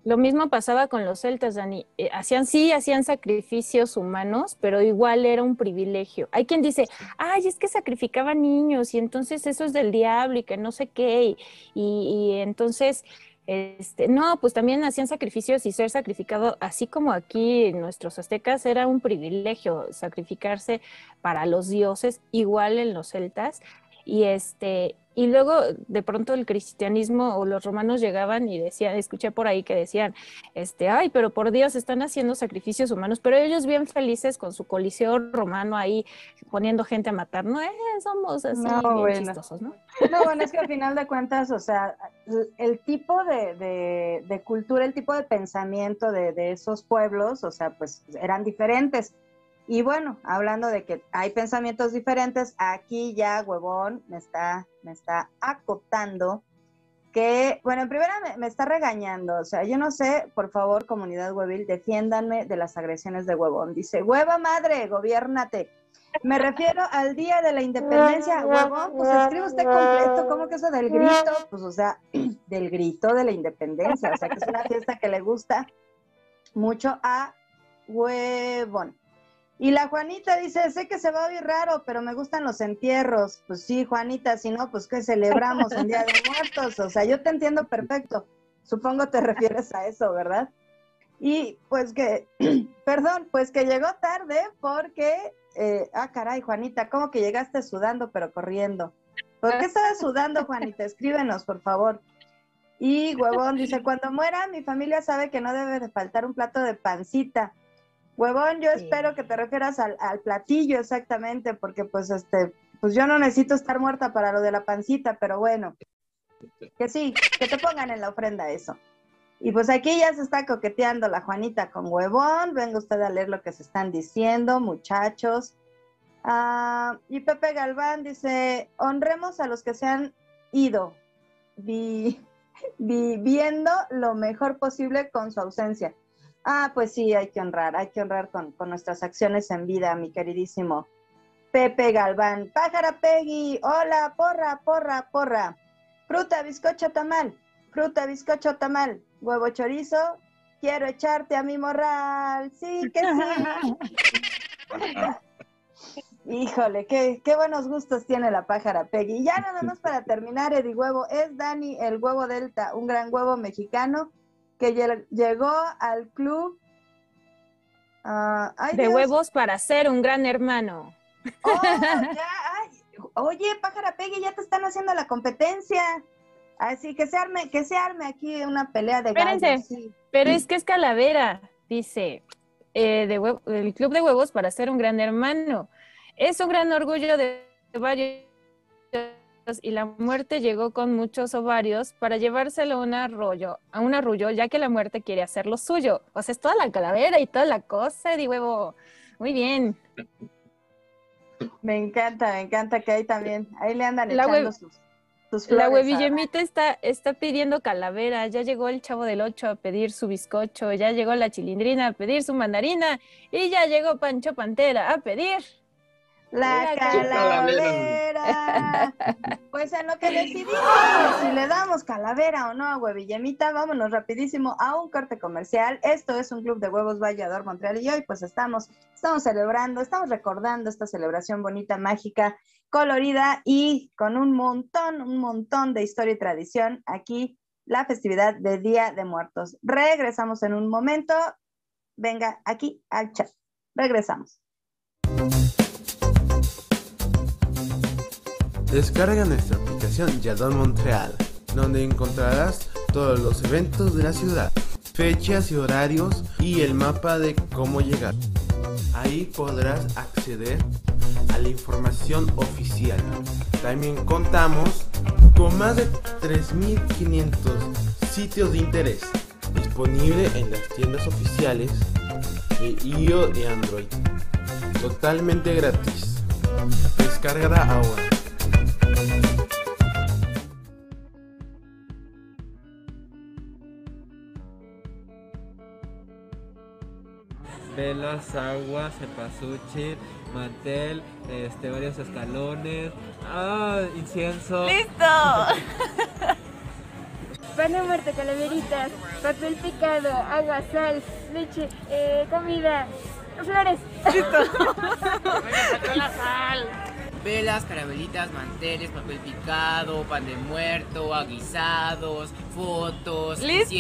S4: Lo mismo pasaba con los celtas, Dani. Eh, hacían, sí, hacían sacrificios humanos, pero igual era un privilegio. Hay quien dice, ay, es que sacrificaban niños y entonces eso es del diablo y que no sé qué. Y, y- y entonces, este, no, pues también hacían sacrificios y ser sacrificado, así como aquí nuestros aztecas, era un privilegio sacrificarse para los dioses, igual en los celtas. Y este, y luego de pronto el cristianismo o los romanos llegaban y decían, escuché por ahí que decían, este, ay, pero por Dios están haciendo sacrificios humanos, pero ellos bien felices con su coliseo romano ahí poniendo gente a matar, no, eh, somos así
S3: No,
S4: bien
S3: bueno.
S4: chistosos, ¿no?
S3: No, bueno, es que al final de cuentas, o sea, el- el tipo de, de- de cultura, el tipo de pensamiento de, de esos pueblos, o sea, pues eran diferentes. Y bueno, hablando de que hay pensamientos diferentes, aquí ya huevón me está, me está acotando que, bueno, en primera me, me está regañando, o sea, yo no sé, por favor, comunidad huevil, defiéndanme de las agresiones de huevón. Dice, hueva madre, gobiérnate. Me refiero al día de la independencia, huevón, pues escribe usted completo, ¿cómo que eso del grito? Pues, o sea, del grito de la independencia, o sea, que es una fiesta que le gusta mucho a huevón. Y la Juanita dice, sé que se va a oír raro, pero me gustan los entierros. Pues sí, Juanita, si no, pues que celebramos en Día de Muertos. O sea, yo te entiendo perfecto. Supongo te refieres a eso, ¿verdad? Y pues que, perdón, pues que llegó tarde porque, eh, ah, caray, Juanita, ¿cómo que llegaste sudando pero corriendo? ¿Por qué estabas sudando, Juanita? Escríbenos, por favor. Y huevón dice, cuando muera, mi familia sabe que no debe de faltar un plato de pancita. Huevón, yo espero que te refieras al, al platillo exactamente, porque pues este, pues yo no necesito estar muerta para lo de la pancita, pero bueno, que sí, que te pongan en la ofrenda eso. Y pues aquí ya se está coqueteando la Juanita con huevón. Venga usted a leer lo que se están diciendo, muchachos. Ah, y Pepe Galván dice, honremos a los que se han ido. Vi- viviendo lo mejor posible con su ausencia. Ah, pues sí, hay que honrar, hay que honrar con, con nuestras acciones en vida, mi queridísimo Pepe Galván. Pájara Peggy, hola, porra, porra, porra. Fruta, bizcocho, tamal. Fruta, bizcocho, tamal. Huevo chorizo, quiero echarte a mi morral. Sí, que sí. Híjole, qué, qué buenos gustos tiene la pájara Peggy. Y ya nada más para terminar, Eddie Huevo, es Dani el Huevo Delta, un gran huevo mexicano que lle- llegó al club. ah, ay,
S4: De
S3: Dios.
S4: huevos para ser un gran hermano.
S3: Oh, ya, ay. Oye, pájara Peggy, ya te están haciendo la competencia. Así que se arme, que se arme aquí una pelea de
S4: Espérense,
S3: gallos. sí.
S4: pero es que es calavera, dice, eh, de el club de huevos para ser un gran hermano. Es un gran orgullo de varios y la muerte llegó con muchos ovarios para llevárselo a un arroyo, a un arrullo, ya que la muerte quiere hacer lo suyo. O sea, es toda la calavera y toda la cosa, de huevo. Muy bien.
S3: Me encanta, me encanta que ahí también, ahí le andan
S4: La
S3: echando sus, sus
S4: La
S3: flores a-
S4: huevillemita está, está pidiendo calavera, ya llegó el chavo del ocho a pedir su bizcocho, ya llegó la chilindrina a pedir su mandarina y ya llegó Pancho Pantera a pedir
S3: La calavera. Pues en lo que decidimos si le damos calavera o no a Huevillemita, vámonos rapidísimo a un corte comercial. Esto es un club de huevos Vallador Montreal y hoy pues estamos, estamos celebrando, estamos recordando esta celebración bonita, mágica, colorida y con un montón, un montón de historia y tradición aquí la festividad de Día de Muertos. Regresamos en un momento. Venga aquí al chat. Regresamos.
S12: Descarga nuestra aplicación Yadon Montreal, donde encontrarás todos los eventos de la ciudad, fechas y horarios y el mapa de cómo llegar. Ahí podrás acceder a la información oficial. También contamos con más de 3.500 sitios de interés disponible en las tiendas oficiales de iOS y Android. Totalmente gratis. Descárgala ahora.
S11: Velas, agua, cepasuchi, mantel, este, varios escalones, ah, incienso.
S9: ¡Listo!
S13: Pan de muerto, calaveritas, papel picado, agua, sal, leche, eh, comida, flores.
S14: Velas, caramelitas, manteles, papel picado, pan de muerto, aguisados, fotos,
S9: ¡Listo!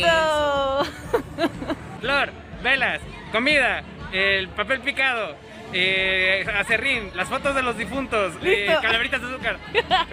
S10: Flor, velas, comida, el papel picado, eh, acerrín, las fotos de los difuntos, eh, calaveritas de azúcar.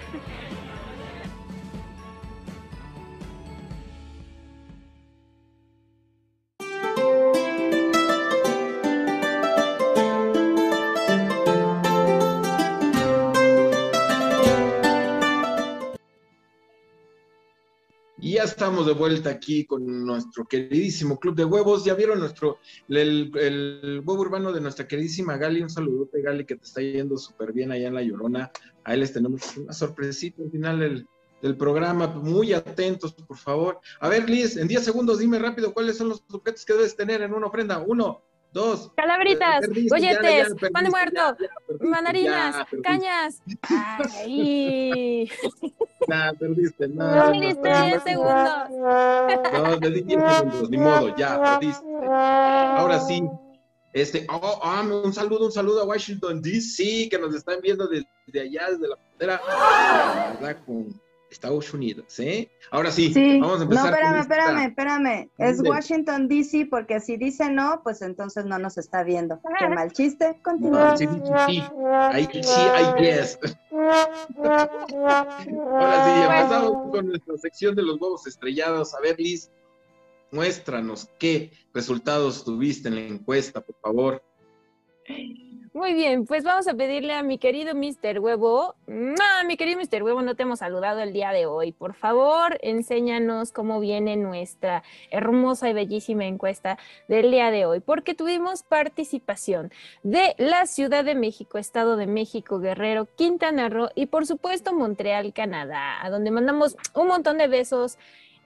S1: de vuelta aquí con nuestro queridísimo Club de Huevos. Ya vieron nuestro, el, el huevo urbano de nuestra queridísima Gali. Un saludote, Gali, que te está yendo súper bien allá en La Llorona. Ahí les tenemos una sorpresita al final del, del programa. Muy atentos, por favor. A ver, Liz, en 10 segundos dime rápido cuáles son los objetos que debes tener en una ofrenda. Uno, dos. Perdiste, ya,
S4: golletes, pan de
S1: perdiste,
S4: muerto,
S1: perdiste,
S4: mandarinas,
S1: perdiste.
S4: cañas. Ay.
S1: Nah, perdiste. No,
S4: No
S1: no,
S4: me diste
S1: no,
S4: 10
S1: no,
S4: segundos.
S1: No, le di 10 segundos, ni modo, ya, perdiste. Ahora sí, este, oh, ah, un saludo, un saludo a Washington DC, que nos están viendo desde, allá, desde la frontera, ¿verdad? Con Estados Unidos, ¿eh? Ahora sí,
S3: Sí,
S1: vamos a
S3: no,
S1: empezar.
S3: espérame,
S1: con esta-
S3: espérame, espérame. Es. Washington DC porque si dice no, pues entonces no nos está viendo. Qué mal chiste. Continúa.
S1: No, sí, sí, sí. Ahí sí, ahí yes. Ahora sí, empezamos con nuestra sección de los huevos estrellados. A ver, Liz, muéstranos qué resultados tuviste en la encuesta, por favor.
S4: Muy bien, pues vamos a pedirle a mi querido Mr. Huevo. Mi querido Mr. Huevo, no te hemos saludado el día de hoy. Por favor, enséñanos cómo viene nuestra hermosa y bellísima encuesta del día de hoy, porque tuvimos participación de la Ciudad de México, Estado de México, Guerrero, Quintana Roo y por supuesto Montreal, Canadá, a donde mandamos un montón de besos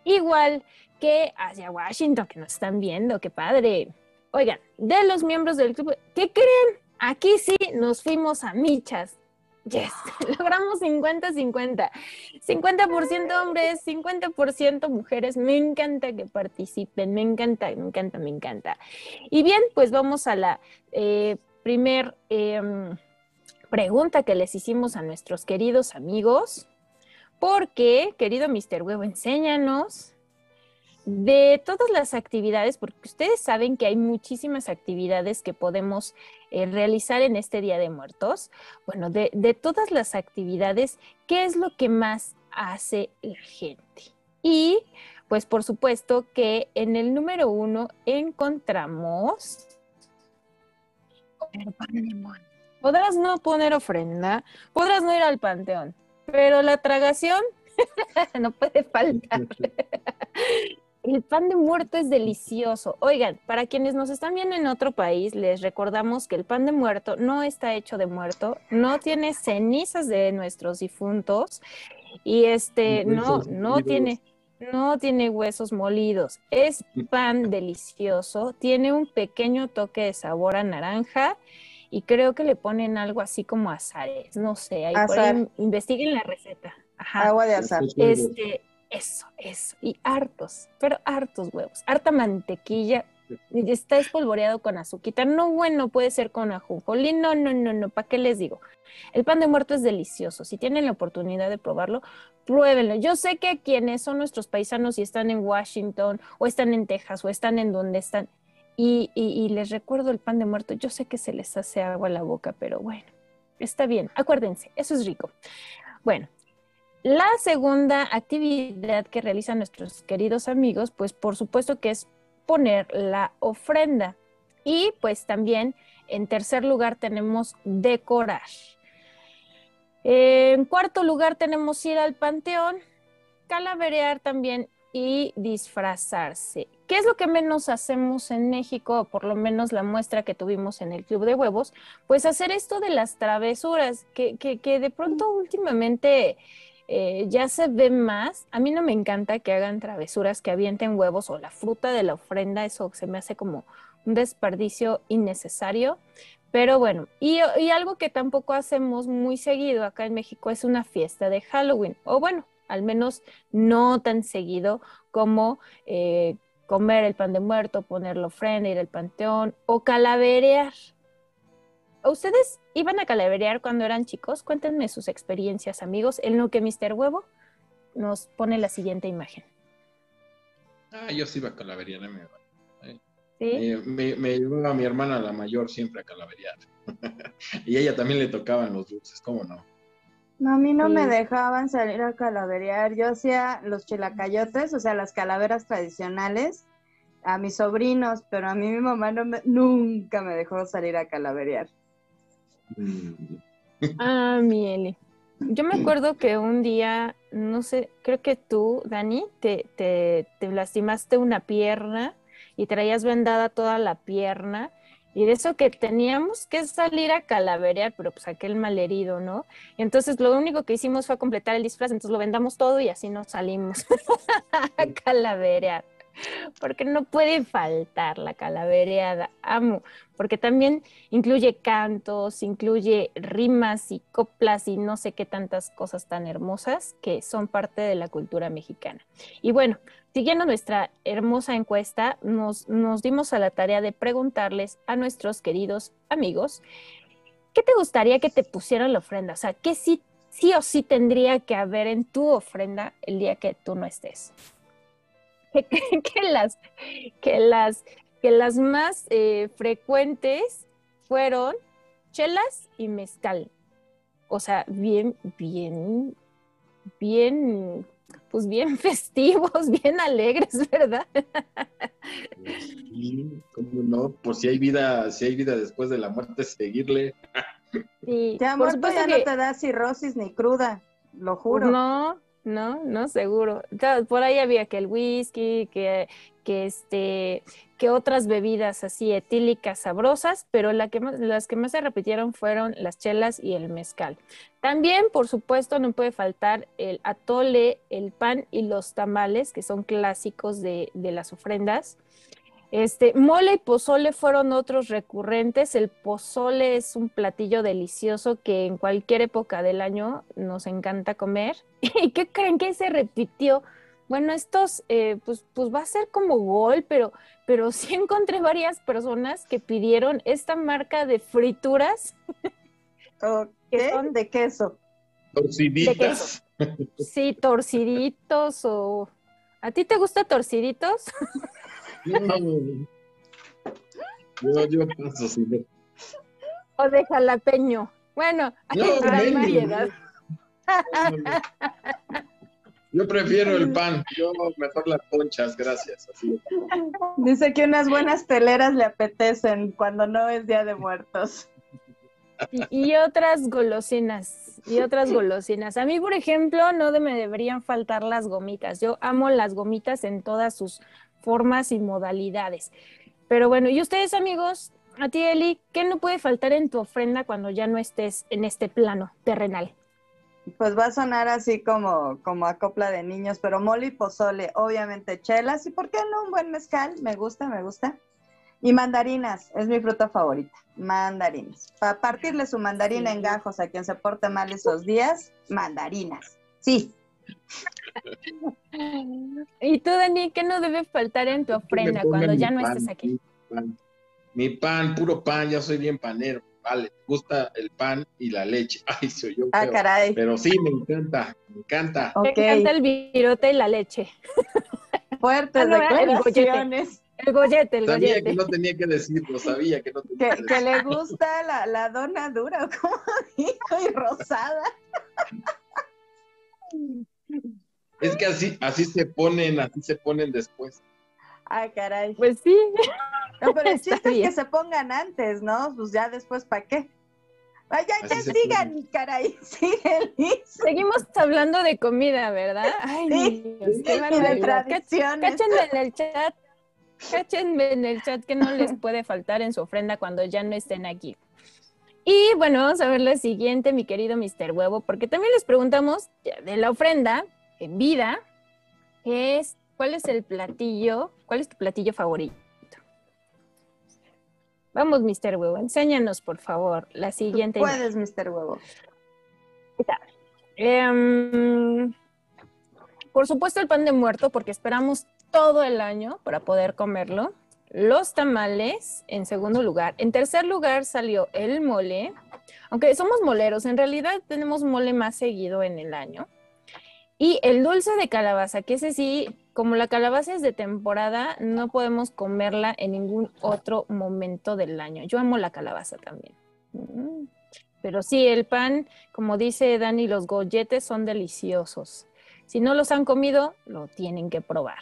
S4: igual que hacia Washington, que nos están viendo, qué padre. Oigan, de los miembros del club, ¿qué creen? Aquí sí nos fuimos a michas. Yes, logramos 50-50. 50% hombres, 50% mujeres. Me encanta que participen, me encanta, me encanta, me encanta. Y bien, pues vamos a la eh, primer em, pregunta que les hicimos a nuestros queridos amigos. Porque, querido Mr. Huevo, enséñanos de todas las actividades, porque ustedes saben que hay muchísimas actividades que podemos eh, realizar en este Día de Muertos. Bueno, de, de todas las actividades, ¿qué es lo que más hace la gente? Y pues por supuesto que en el número uno encontramos... Podrás no poner ofrenda, podrás no ir al panteón, pero la tragación no puede faltar. El pan de muerto es delicioso. Oigan, para quienes nos están viendo en otro país, les recordamos que el pan de muerto no está hecho de muerto, no tiene cenizas de nuestros difuntos y este no no tiene no tiene huesos molidos. Es pan delicioso, tiene un pequeño toque de sabor a naranja y creo que le ponen algo así como azares, no sé, ahí pueden, investiguen la receta. Ajá.
S3: Agua de azar.
S4: Este, eso, eso. Y hartos, pero hartos huevos. Harta mantequilla. Está espolvoreado con azuquita. No, bueno, puede ser con ajonjolí. No, no, no, no. ¿Para qué les digo? El pan de muerto es delicioso. Si tienen la oportunidad de probarlo, pruébenlo. Yo sé que quienes son nuestros paisanos y están en Washington o están en Texas o están en donde están, y, y les recuerdo el pan de muerto, yo sé que se les hace agua a la boca, pero bueno, está bien. Acuérdense, eso es rico. Bueno, la segunda actividad que realizan nuestros queridos amigos, pues por supuesto que es poner la ofrenda. Y pues también en tercer lugar tenemos decorar. En cuarto lugar tenemos ir al panteón, calaverear también y disfrazarse. ¿Qué es lo que menos hacemos en México, o por lo menos la muestra que tuvimos en el Club de Huevos? Pues hacer esto de las travesuras, que, que, que de pronto últimamente eh, ya se ve más. A mí no me encanta que hagan travesuras, que avienten huevos o la fruta de la ofrenda, eso se me hace como un desperdicio innecesario. Pero bueno, y, algo que tampoco hacemos muy seguido acá en México es una fiesta de Halloween, o bueno, al menos no tan seguido como eh, comer el pan de muerto, poner la ofrenda, ir al panteón o calaverear. ¿Ustedes iban a calaverear cuando eran chicos? Cuéntenme sus experiencias, amigos, en lo que Mr. Huevo nos pone la siguiente imagen.
S1: Ah, yo sí iba a calaverear, me, eh.
S4: ¿Sí?
S1: me, me llevaba a mi hermana la mayor siempre a calaverear. y a ella también le tocaban los dulces, ¿cómo no?
S3: No, a mí no
S4: Sí.
S3: me dejaban salir a calaverear. Yo hacía los chilacayotes, o sea, las calaveras tradicionales, a mis sobrinos, pero a mí mi mamá no me- nunca me dejó salir a calaverear.
S4: Ah, mi Eli. Yo me acuerdo que un día, no sé, creo que tú, Dani, te, te, te lastimaste una pierna y traías vendada toda la pierna. Y de eso que teníamos que salir a calaverear, pero pues aquel malherido, ¿no? Y entonces lo único que hicimos fue completar el disfraz, entonces lo vendamos todo y así nos salimos a calaverear. Porque no puede faltar la calavereada, amo, porque también incluye cantos, incluye rimas y coplas y no sé qué tantas cosas tan hermosas que son parte de la cultura mexicana. Y bueno, siguiendo nuestra hermosa encuesta, nos, dimos a la tarea de preguntarles a nuestros queridos amigos, ¿qué te gustaría que te pusieran la ofrenda? O sea, ¿qué sí, sí o sí tendría que haber en tu ofrenda el día que tú no estés? que, las, que, las, que las más eh, frecuentes fueron chelas y mezcal. O sea, bien, bien, bien, pues bien festivos, bien alegres, ¿verdad?
S1: Sí, ¿Cómo no? Por si hay vida, si hay vida después de la muerte, seguirle.
S4: Sí,
S3: Ya
S4: por
S3: muerto ya
S4: que-
S3: no te da cirrosis ni cruda, lo juro.
S4: No, No, no, seguro. Por ahí había que el whisky, que, que este, que otras bebidas así etílicas sabrosas, pero la que las que más se repitieron fueron las chelas y el mezcal. También, por supuesto, no puede faltar el atole, el pan y los tamales, que son clásicos de, de las ofrendas. Este, mole y pozole fueron otros recurrentes. El pozole es un platillo delicioso que en cualquier época del año nos encanta comer. ¿Y qué creen que se repitió? Bueno, estos, eh, pues, pues va a ser como gol, pero, pero sí encontré varias personas que pidieron esta marca de frituras.
S3: ¿Qué? De queso.
S1: Torciditas.
S4: Sí, torciditos o... ¿A ti te gusta torciditos?
S1: No. Yo, yo paso, sí.
S4: o de jalapeño. Bueno, hay
S1: No,
S4: gran variedad.
S1: Yo prefiero el pan. Yo mejor las conchas, gracias. Así.
S3: Dice que unas buenas teleras le apetecen cuando no es Día de Muertos.
S4: Y, y otras golosinas, y otras golosinas. A mí, por ejemplo, no de- me deberían faltar las gomitas. Yo amo las gomitas en todas sus formas y modalidades. Pero bueno, y ustedes, amigos, a ti, Eli, ¿qué no puede faltar en tu ofrenda cuando ya no estés en este plano terrenal?
S3: Pues va a sonar así como, como a copla de niños, pero mole y pozole, obviamente chelas, y por qué no un buen mezcal, me gusta, me gusta. Y mandarinas, es mi fruta favorita, mandarinas. Para partirle su mandarina en gajos a quien se porte mal esos días, mandarinas. Sí,
S4: Y tú, Dani, ¿qué no debe faltar en tu ofrenda cuando ya no
S1: pan,
S4: estés aquí?
S1: Mi pan, mi pan, puro pan, ya soy bien panero. Vale, me gusta el pan y la leche. Ay, soy yo.
S3: Ah, caray.
S1: Pero sí, me encanta, me encanta.
S4: Me encanta el virote y la leche.
S3: Fuertes
S4: Ah, no, el gollete.
S3: declaraciones.
S4: El gollete, el
S1: Sabía
S4: gollete.
S1: que no tenía que decirlo, sabía que no tenía
S3: Que,
S1: que
S3: que le gusta la, la dona dura, como dijo, y rosada.
S1: Es que así, así se ponen, así se ponen después.
S3: Ah, caray.
S4: Pues sí.
S3: No, pero el chiste es que se pongan antes, ¿no? Pues ya después, ¿para qué? Ay, ya, ya
S4: se
S3: sigan, caray, sigan.
S4: Seguimos hablando de comida, ¿verdad? Ay,
S3: Sí,
S4: Dios,
S3: y
S4: qué
S3: de
S4: barbaridad.
S3: tradiciones.
S4: Cáchenme en el chat, cáchenme en el chat que no les puede faltar en su ofrenda cuando ya no estén aquí. Y bueno, vamos a ver la siguiente, mi querido Mr. Huevo, porque también les preguntamos de la ofrenda en vida, es cuál es el platillo, cuál es tu platillo favorito. Vamos, Mr. Huevo, enséñanos, por favor, la siguiente.
S3: Puedes, Mr. Huevo.
S4: Em, por supuesto el pan de muerto, porque esperamos todo el año para poder comerlo. Los tamales en segundo lugar. En tercer lugar salió el mole. Aunque somos moleros, en realidad tenemos mole más seguido en el año. Y el dulce de calabaza, que ese sí, como la calabaza es de temporada, no podemos comerla en ningún otro momento del año. Yo amo la calabaza también. Mm. Pero sí, el pan, como dice Dani, los golletes son deliciosos. Si no los han comido, lo tienen que probar.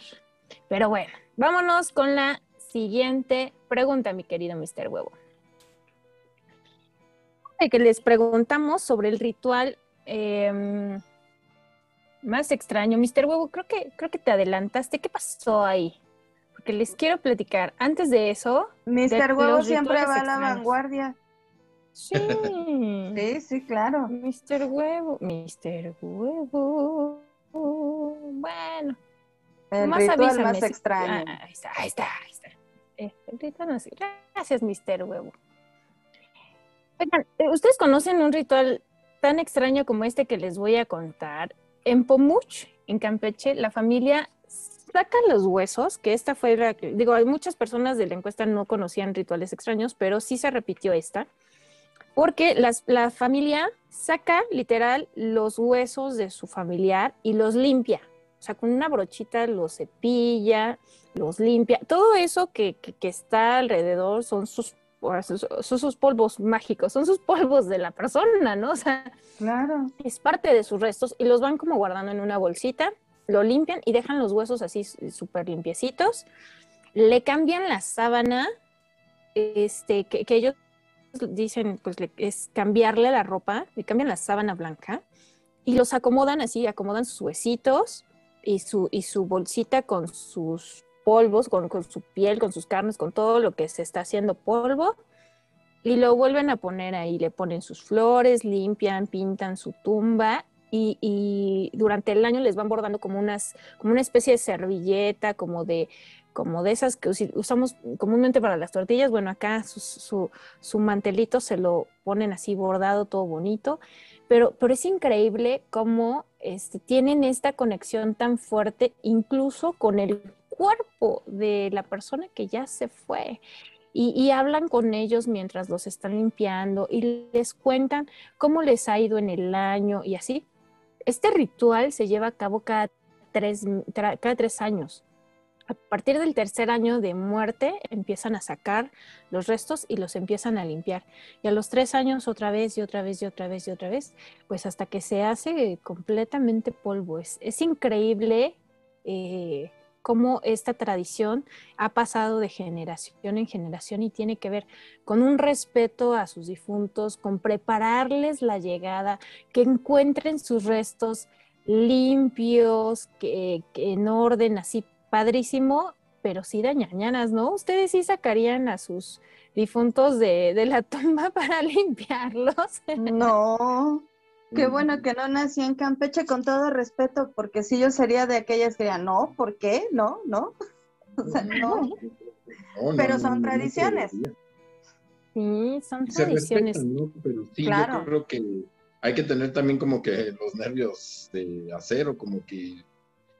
S4: Pero bueno, vámonos con la siguiente pregunta, mi querido Mr. Huevo. De que les preguntamos sobre el ritual em, más extraño. Mr. Huevo, creo que, creo que te adelantaste. ¿Qué pasó ahí? Porque les quiero platicar. Antes de eso,
S3: Mr. Huevo siempre va a la vanguardia.
S4: Sí.
S3: Sí, sí, claro.
S4: Mr. Huevo, Mr. Huevo. Bueno.
S3: El
S4: Más
S3: ritual
S4: avísame
S3: más extraño.
S4: Ah, ahí está, ahí está, ahí más- Gracias, Mr. Huevo. Eh, ¿ustedes conocen un ritual tan extraño como este que les voy a contar? En Pomuch, en Campeche, la familia saca los huesos, que esta fue, digo, hay muchas personas de la encuesta no conocían rituales extraños, pero sí se repitió esta, porque las- la familia saca literal los huesos de su familiar y los limpia. O sea, con una brochita los cepilla, los limpia. Todo eso que, que- que está alrededor son sus, son sus polvos mágicos, son sus polvos de la persona, ¿no? O sea,
S3: Claro.
S4: es parte de sus restos y los van como guardando en una bolsita, lo limpian y dejan los huesos así súper limpiecitos. Le cambian la sábana, este, que, que ellos dicen, pues le- es cambiarle la ropa, le cambian la sábana blanca y los acomodan así, acomodan sus huesitos y su, y su bolsita con sus polvos, con, con su piel, con sus carnes, con todo lo que se está haciendo polvo y lo vuelven a poner ahí, le ponen sus flores, limpian, pintan su tumba y, y durante el año les van bordando como unas, como una especie de servilleta, como de, como de esas que usamos comúnmente para las tortillas. Bueno, acá su, su, su mantelito se lo ponen así bordado, todo bonito. Pero, pero es increíble cómo este, tienen esta conexión tan fuerte, incluso con el cuerpo de la persona que ya se fue. Y, y hablan con ellos mientras los están limpiando y les cuentan cómo les ha ido en el año y así. Este ritual se lleva a cabo cada tres, cada tres años. A partir del tercer año de muerte empiezan a sacar los restos y los empiezan a limpiar. Y a los tres años otra vez y otra vez y otra vez y otra vez, pues hasta que se hace completamente polvo. Es, es increíble eh, cómo esta tradición ha pasado de generación en generación y tiene que ver con un respeto a sus difuntos, con prepararles la llegada, que encuentren sus restos limpios, que, que en orden, así padrísimo, pero sí dañañanas, ¿no? Ustedes sí sacarían a sus difuntos de, de la tumba para limpiarlos.
S3: No, qué bueno que no nací en Campeche con todo respeto, porque si yo sería de aquellas que dirían, no, ¿por qué? No, no. O sea, no.
S1: No, no,
S3: Pero son
S1: no, no
S3: tradiciones.
S4: Sí, son
S1: Se
S4: tradiciones.
S1: respetan, ¿no? Pero sí,
S3: Claro.
S1: yo creo que hay que tener también como que los nervios de acero, como que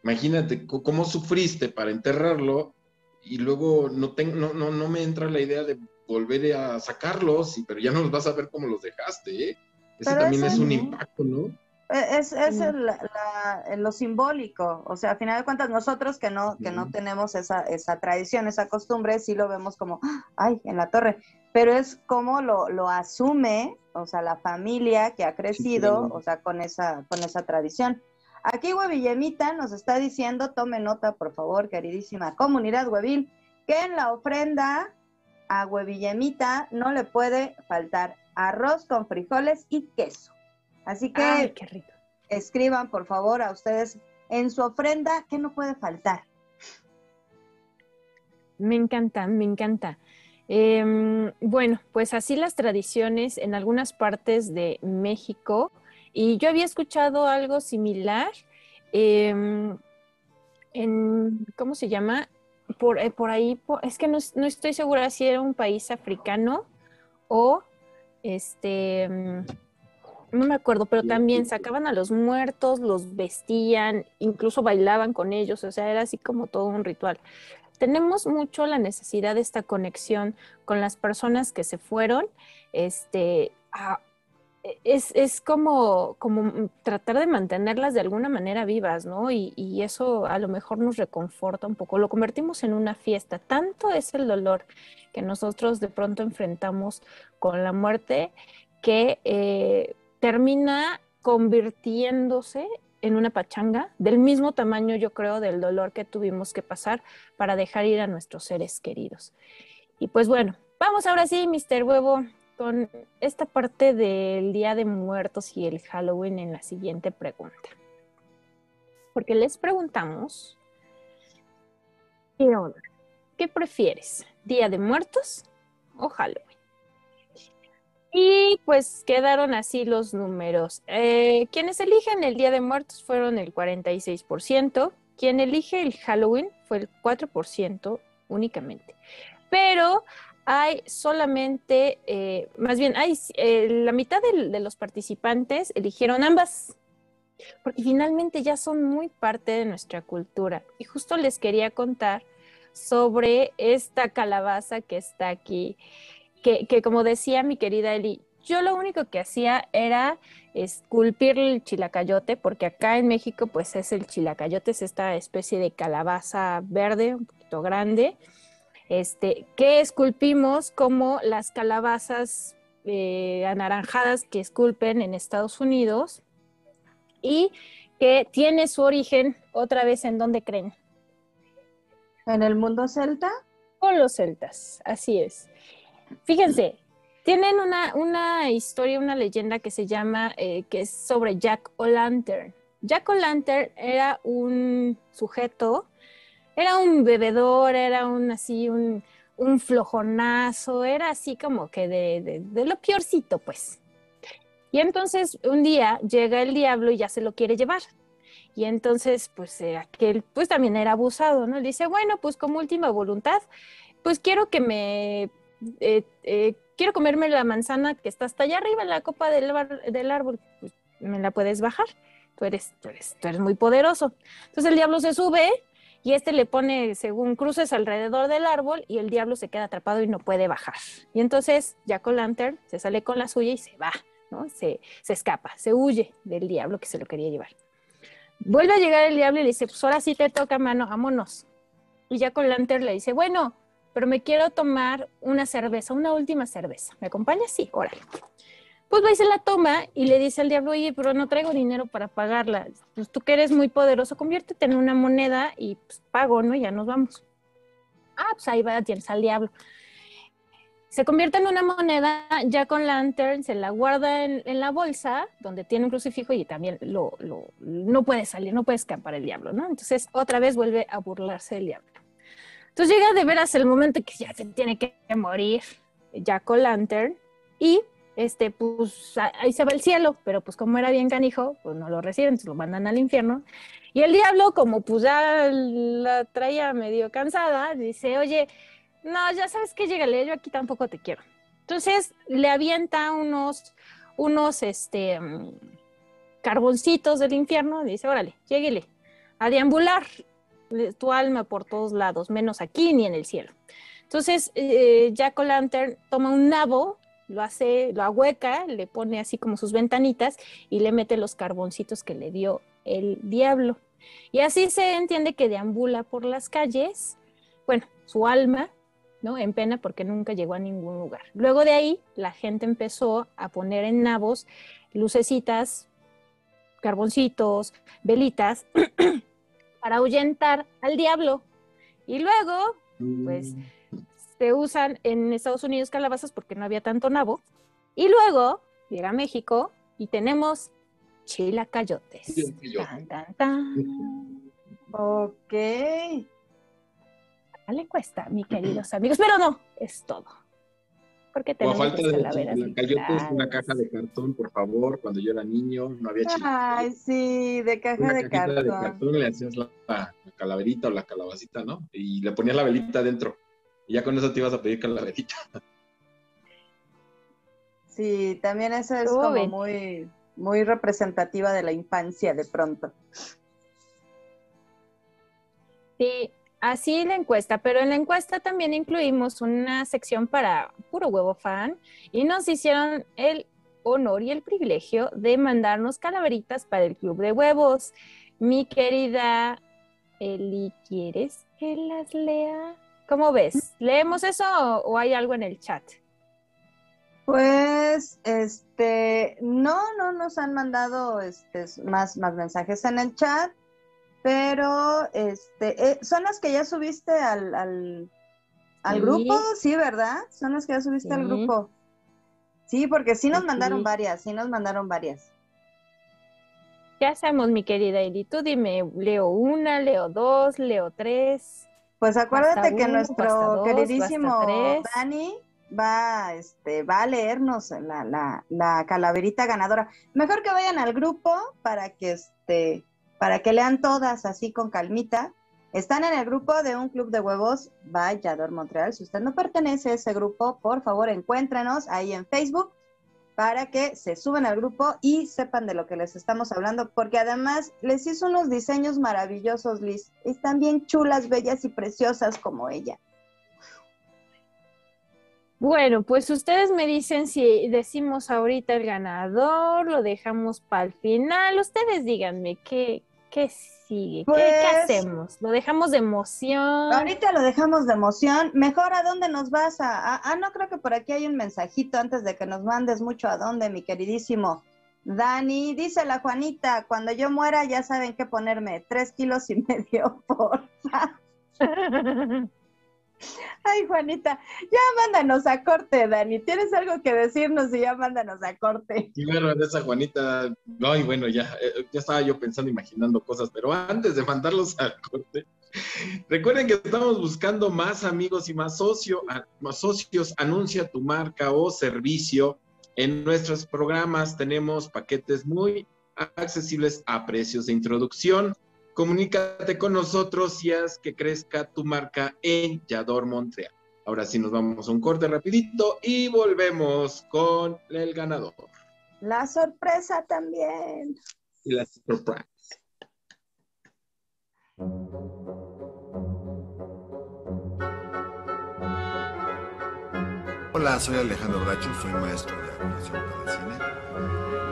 S1: imagínate cómo sufriste para enterrarlo y luego no, ten- no, no, no me entra la idea de volver a sacarlos, pero ya no los vas a ver cómo los dejaste, ¿eh? Ese
S3: Pero
S1: también
S3: eso
S1: es un impacto, ¿no?
S3: E- Es, es
S4: Sí.
S3: el- la- lo simbólico, o sea, a final de cuentas nosotros que no, que no tenemos esa, esa tradición, esa costumbre, sí lo vemos como, ay, en la torre, pero es como lo, lo asume, o sea, la familia que ha crecido, o sea, con esa, con esa tradición. Aquí Huevillemita nos está diciendo, tome nota, por favor, queridísima comunidad Huevil, que en la ofrenda a Huevillemita no le puede faltar arroz con frijoles y queso. Así que
S4: Ay, qué rico.
S3: escriban, por favor, a ustedes en su ofrenda qué no puede faltar.
S4: Me encanta, me encanta. Em, bueno, pues así las tradiciones en algunas partes de México. Y yo había escuchado algo similar em, en, ¿cómo se llama? Por, eh, por ahí, por- es que no, no estoy segura si era un país africano o este, mm, no me acuerdo, pero también sacaban a los muertos, los vestían, incluso bailaban con ellos, o sea, era así como todo un ritual tenemos mucho la necesidad de esta conexión con las personas que se fueron. Este, a- es, es como, como tratar de mantenerlas de alguna manera vivas, ¿no? Y, y eso a lo mejor nos reconforta un poco. Lo convertimos en una fiesta. Tanto es el dolor que nosotros de pronto enfrentamos con la muerte que eh, termina convirtiéndose en una pachanga del mismo tamaño, yo creo, del dolor que tuvimos que pasar para dejar ir a nuestros seres queridos. Y pues bueno, vamos ahora sí, Mr. Huevo, esta parte del Día de Muertos y el Halloween en la siguiente pregunta. Porque les preguntamos, ¿qué onda? ¿Qué prefieres? ¿Día de Muertos o Halloween? Y pues quedaron así los números. Eh, quienes eligen el Día de Muertos fueron el 46%. Quien elige el Halloween fue el 4% únicamente. Pero hay solamente, eh, más bien, hay eh, la mitad de los participantes eligieron ambas. Porque finalmente ya son muy parte de nuestra cultura. Y justo les quería contar sobre esta calabaza que está aquí que, que como decía mi querida Eli, yo lo único que hacía era esculpir el chilacayote, porque acá en México pues es el chilacayote, es esta especie de calabaza verde, un poquito grande, este, que esculpimos como las calabazas eh, anaranjadas que esculpen en Estados Unidos y que tiene su origen otra vez en donde creen.
S3: ¿En el mundo celta?
S4: Con los celtas, así es. Fíjense, tienen una, una historia, una leyenda que se llama, eh, que es sobre Jack O'Lantern. Jack O'Lantern era un sujeto, era un bebedor, era un así, un, un flojonazo, era así como que de, de, lo peorcito, pues. Y entonces un día llega el diablo y ya se lo quiere llevar. Y entonces, pues eh, aquel, pues también era abusado, ¿no? Le dice, bueno, pues como última voluntad, pues quiero que me, eh, eh, quiero comerme la manzana que está hasta allá arriba en la copa del, bar- del árbol, pues me la puedes bajar. Tú eres, tú eres, tú eres muy poderoso. Entonces el diablo se sube y este le pone, según cruces alrededor del árbol y el diablo se queda atrapado y no puede bajar. Y entonces Jack O'Lantern se sale con la suya y se va, ¿no? Se, se escapa, se huye del diablo que se lo quería llevar. Vuelve a llegar el diablo y le dice, pues ahora sí te toca, mano, vámonos. Y Jack O'Lantern le dice, bueno, pero me quiero tomar una cerveza, una última cerveza. ¿Me acompañas? Sí, órale. Pues va y se la toma y le dice al diablo, oye, pero no traigo dinero para pagarla. Pues tú que eres muy poderoso, conviértete en una moneda y pues pago, ¿no? Ya nos vamos. Ah, pues ahí va, tienes al diablo. Se convierte en una moneda, ya con Lantern se la guarda en, en la bolsa, donde tiene un crucifijo y también lo, lo- no puede salir, no puede escapar el diablo, ¿no? Entonces otra vez vuelve a burlarse del diablo. Entonces llega de veras el momento que ya se tiene que morir Jack O'Lantern y este, pues ahí se va el cielo, pero pues como era bien canijo, pues no lo reciben, entonces lo mandan al infierno. Y el diablo, como pues ya la traía medio cansada, dice, oye, no, ya sabes que llegale, yo aquí tampoco te quiero. Entonces le avienta unos, unos, este, carboncitos del infierno, dice, órale, lléguele, a deambular de tu alma por todos lados, menos aquí ni en el cielo. Entonces, eh, Jack O'Lantern toma un nabo, lo hace, lo ahueca, le pone así como sus ventanitas y le mete los carboncitos que le dio el diablo. Y así se entiende que deambula por las calles, bueno, su alma, ¿no? En pena porque nunca llegó a ningún lugar. Luego de ahí, la gente empezó a poner en nabos lucecitas, carboncitos, velitas, para ahuyentar al diablo. Y luego, pues, se usan en Estados Unidos calabazas porque no había tanto nabo. Y luego llega a México y tenemos chilacayotes. Tan, tan, tan.
S3: Ok.
S4: A la encuesta, mi queridos amigos. Pero no, es todo. Porque
S1: O a
S4: tenemos
S1: falta de chilacayotes, una caja de cartón, por favor. Cuando yo era niño, no había chilacayotes.
S3: Ay, sí, de caja
S1: Una
S3: de
S1: cajita de
S3: cartón.
S1: cartón, le hacías la, la calaverita o la calabacita, ¿no? Y le ponías la velita adentro. Y ya con eso te ibas a pedir calaverita.
S3: Sí, también eso es como muy, muy representativa de la infancia de pronto.
S4: Sí, así la encuesta, pero en la encuesta también incluimos una sección para puro huevo fan y nos hicieron el honor y el privilegio de mandarnos calaveritas para el club de huevos. Mi querida Eli, ¿quieres que las lea? ¿Cómo ves? ¿Leemos eso o, o hay algo en el chat?
S3: Pues, este, no, no nos han mandado este, más, más mensajes en el chat, pero este, eh, son las que ya subiste al, al, al
S4: Sí.
S3: grupo, sí, ¿verdad? Son las que ya subiste al grupo. Sí, porque sí nos
S4: Sí.
S3: mandaron varias, sí nos mandaron varias.
S4: ¿Qué hacemos, mi querida Eli? Tú dime, leo una, leo dos, leo tres.
S3: Pues acuérdate que nuestro
S4: dos,
S3: queridísimo. Dani va, este, va a leernos la, la, la calaverita ganadora. Mejor que vayan al grupo para que, este, para que lean todas así con calmita. Están en el grupo de un club de huevos Vallador Montreal. Si usted no pertenece a ese grupo, por favor encuéntrenos ahí en Facebook para que se suban al grupo y sepan de lo que les estamos hablando, porque además les hizo unos diseños maravillosos, Liz. Están bien chulas, bellas y preciosas como ella.
S4: Bueno, pues ustedes me dicen si decimos ahorita el ganador, lo dejamos para el final. Ustedes díganme qué, qué sigue, ¿Qué, qué
S3: Pues-
S4: hacemos. ¿Lo dejamos de emoción?
S3: Ahorita lo dejamos de emoción. Mejor, ¿a dónde nos vas a, Ah, no, creo que por aquí hay un mensajito antes de que nos mandes mucho a dónde, mi queridísimo Dani. Dice la Juanita, cuando yo muera ya saben qué ponerme. Tres kilos y medio, por Ay, Juanita, ya mándanos a corte, Dani. ¿Tienes algo que decirnos y ya mándanos a corte?
S1: Primero de esa Juanita, no, y bueno, ya, eh, ya estaba yo pensando, imaginando cosas, pero antes de mandarlos al corte, recuerden que estamos buscando más amigos y más, socio, a- más socios. Anuncia tu marca o servicio. En nuestros programas tenemos paquetes muy accesibles a precios de introducción. Comunícate con nosotros y haz que crezca tu marca en Yador Montreal. Ahora sí nos vamos a un corte rapidito y volvemos con el ganador
S3: La sorpresa también.
S1: y la surprise.
S5: Hola, soy Alejandro Bracho, soy maestro de actuación para cine.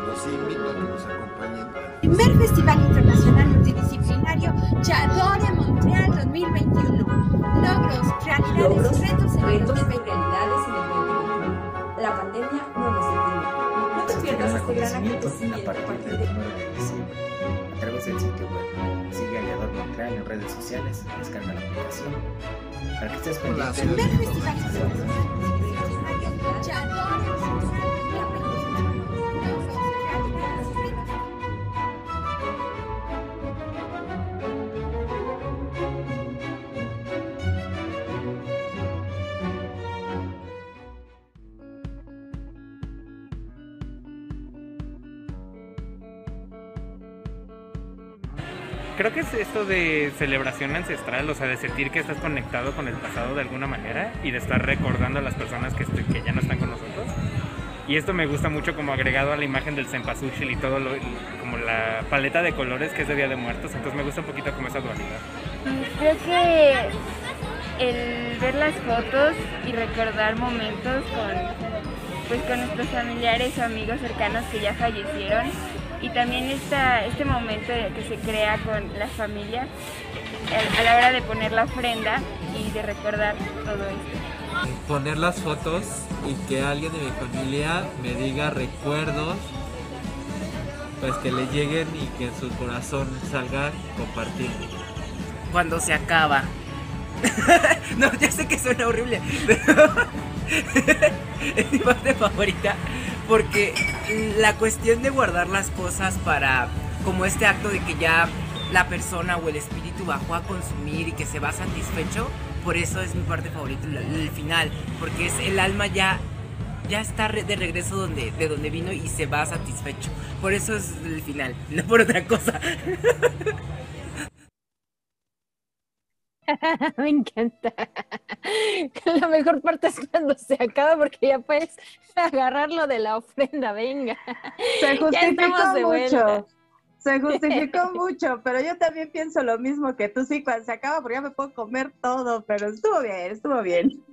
S5: Los invito a que nos acompañen al
S6: Primer Festival Internacional Multidisciplinario Yadore Montreal 2021. Logros, realidades
S7: Logros,
S6: y retos en el
S7: retos y
S6: 2021.
S7: realidades en el 2021. La pandemia no nos detiene. No te pierdas este gran acontecimiento
S8: a partir del 1 de diciembre a través del sitio web. Sigue a Yador Montreal en redes sociales, descarga la aplicación para que estés pendiente
S6: Primer Festival Internacional Multidisciplinario Yadore
S10: Creo que es esto de celebración ancestral, o sea, de sentir que estás conectado con el pasado de alguna manera y de estar recordando a las personas que, est- que ya no están con nosotros. Y esto me gusta mucho como agregado a la imagen del cempasúchil y todo lo, como la paleta de colores que es de Día de Muertos, entonces me gusta un poquito como esa dualidad.
S13: Creo que el ver las fotos y recordar momentos con, pues, con nuestros familiares o amigos cercanos que ya fallecieron y también esta, este momento que se crea con la familia a, a la hora de poner la ofrenda y de recordar todo esto.
S11: Poner las fotos y que alguien de mi familia me diga recuerdos, pues que le lleguen y que en su corazón salga compartir.
S14: Cuando se acaba. no, ya sé que suena horrible, pero es mi parte favorita porque la cuestión de guardar las cosas para como este acto de que ya la persona o el espíritu bajó a consumir y que se va satisfecho, por eso es mi parte favorita el, final, porque es el alma ya ya está de regreso donde de donde vino y se va satisfecho. Por eso es el final, no por otra cosa.
S4: Me encanta. La mejor parte es cuando se acaba porque ya puedes agarrarlo de la ofrenda, venga.
S3: Se justificó
S4: de vuelta.
S3: mucho. Se justificó mucho, pero yo también pienso lo mismo que tú. Sí, cuando se acaba, porque ya me puedo comer todo, pero estuvo bien, estuvo bien.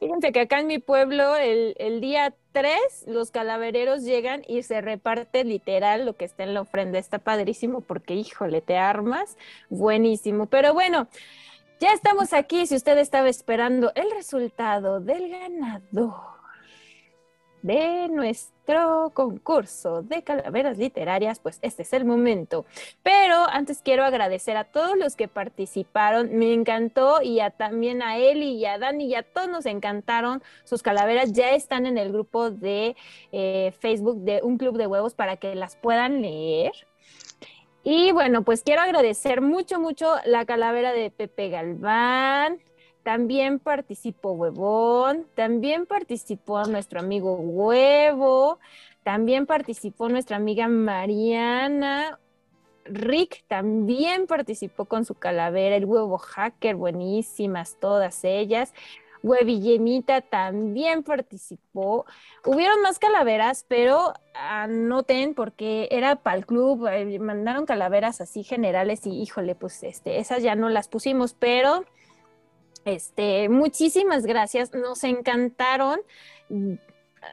S4: Fíjense que acá en mi pueblo el, el día 3 los calavereros llegan y se reparte literal lo que está en la ofrenda. Está padrísimo porque, híjole, te armas. Buenísimo. Pero bueno, ya estamos aquí. Si usted estaba esperando el resultado del ganador de nuestro concurso de calaveras literarias, pues este es el momento. Pero antes quiero agradecer a todos los que participaron, me encantó y a, también a Eli y a Dani y a todos nos encantaron sus calaveras, ya están en el grupo de eh, Facebook de Un Club de Huevos para que las puedan leer. Y bueno, pues quiero agradecer mucho, mucho la calavera de Pepe Galván, también participó Huevón, también participó nuestro amigo Huevo, también participó nuestra amiga Mariana. Rick también participó con su calavera, el huevo hacker, buenísimas todas ellas. Huevillemita también participó. Hubieron más calaveras, pero anoten porque era para el club, eh, mandaron calaveras así generales y híjole, pues este, esas ya no las pusimos, pero este, muchísimas gracias, nos encantaron.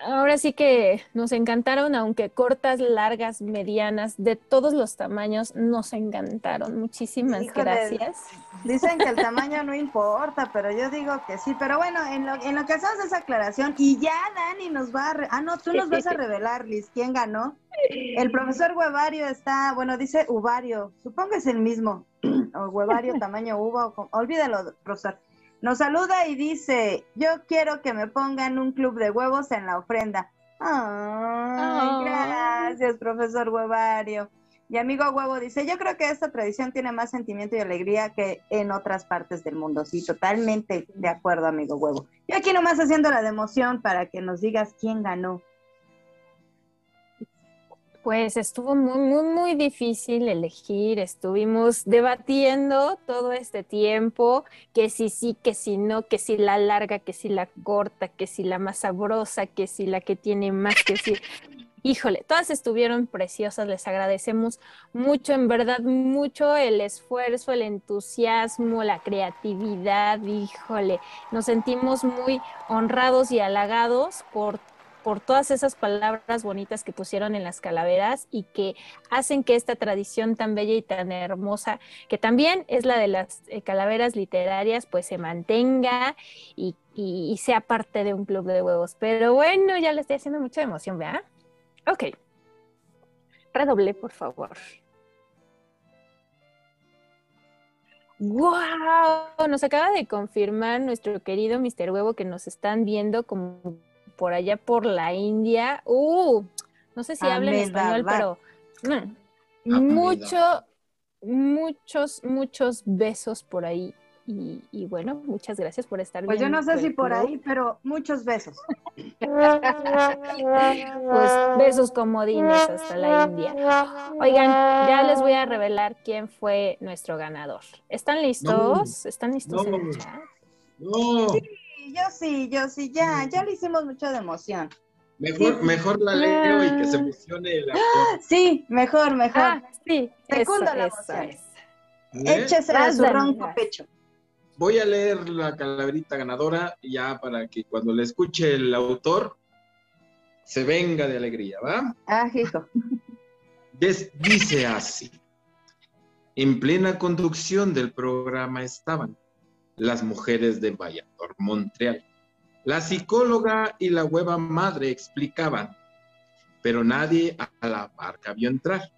S4: Ahora sí que nos encantaron, aunque cortas, largas, medianas, de todos los tamaños, nos encantaron. Muchísimas
S3: Híjole,
S4: gracias.
S3: Dicen que el tamaño no importa, pero yo digo que sí. Pero bueno, en lo, en lo que hacemos esa aclaración, y ya Dani nos va a... re- ah, no, tú nos vas a revelar, Liz, ¿quién ganó? El profesor Huevario está, bueno, dice Uvario, supongo es el mismo, o Huevario tamaño uva, o olvídalo, profesor. Nos saluda y dice, yo quiero que me pongan un club de huevos en la ofrenda. Ay, gracias, profesor Huevario. Y amigo huevo dice, yo creo que esta tradición tiene más sentimiento y alegría que en otras partes del mundo. Sí, totalmente de acuerdo, amigo huevo. Yo aquí nomás haciendo la de emoción para que nos digas quién ganó.
S4: Pues estuvo muy, muy, muy difícil elegir. Estuvimos debatiendo todo este tiempo, que si sí, que si no, que si la larga, que si la corta, que si la más sabrosa, que si la que tiene más, que si... Híjole, todas estuvieron preciosas, les agradecemos mucho, en verdad, mucho el esfuerzo, el entusiasmo, la creatividad, híjole, nos sentimos muy honrados y halagados por por todas esas palabras bonitas que pusieron en las calaveras y que hacen que esta tradición tan bella y tan hermosa, que también es la de las eh, calaveras literarias, pues se mantenga y, sea parte de un club de huevos. Pero bueno, ya le estoy haciendo mucha emoción, ¿verdad? Ok. Redoble, por favor. ¡Wow! Nos acaba de confirmar nuestro querido Mr. Huevo que nos están viendo como por allá por la India. Uh, no sé si hablan español, pero mm, mucho, muchos, muchos besos por ahí. Y, bueno, muchas gracias por estar
S3: Pues yo no sé si por ahí, pero muchos besos.
S4: pues besos comodines hasta la India. Oigan, ya les voy a revelar quién fue nuestro ganador. ¿Están listos? ¿Están listos en el chat?
S1: No.
S3: Yo sí, yo sí, ya, ya le hicimos mucho de emoción.
S1: Mejor, mejor la leo y que se emocione el autor.
S3: Sí, mejor, mejor.
S4: Ah, sí,
S3: Segundo
S4: eso,
S3: la
S4: eso
S3: emoción.
S4: es.
S1: ¿Eh?
S3: Échese a su ronco pecho.
S1: Voy a leer la calaverita ganadora ya para que cuando le escuche el autor se venga de alegría, ¿va?
S3: Ah, hijo.
S1: Des- dice así. En plena conducción del programa estaban las mujeres de Valladolid, Montreal. La psicóloga y la hueva madre explicaban, pero nadie a la barca vio entrar.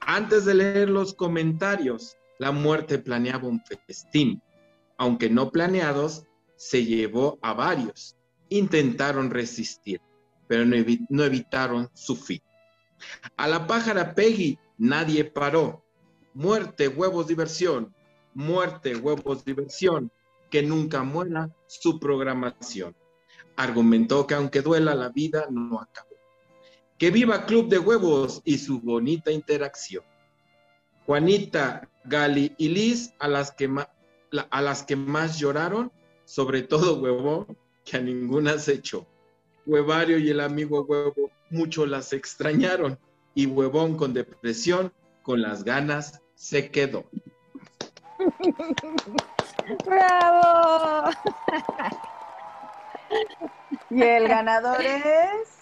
S1: Antes de leer los comentarios, la muerte planeaba un festín. Aunque no planeados, se llevó a varios. Intentaron resistir, pero no, no evitaron su fin. A la pájara Peggy nadie paró. Muerte, huevos, diversión. Muerte, huevos, diversión. Que nunca muera su programación. Argumentó que aunque duela la vida no acabó. Que viva Club de Huevos y su bonita interacción. Juanita, Gali y Liz, a las que, a las que más lloraron, sobre todo Huevón, que a ninguna se echó. Huevario y el amigo Huevo mucho las extrañaron y Huevón con depresión, con las ganas, se quedó.
S4: ¡Bravo!
S3: Y el ganador es.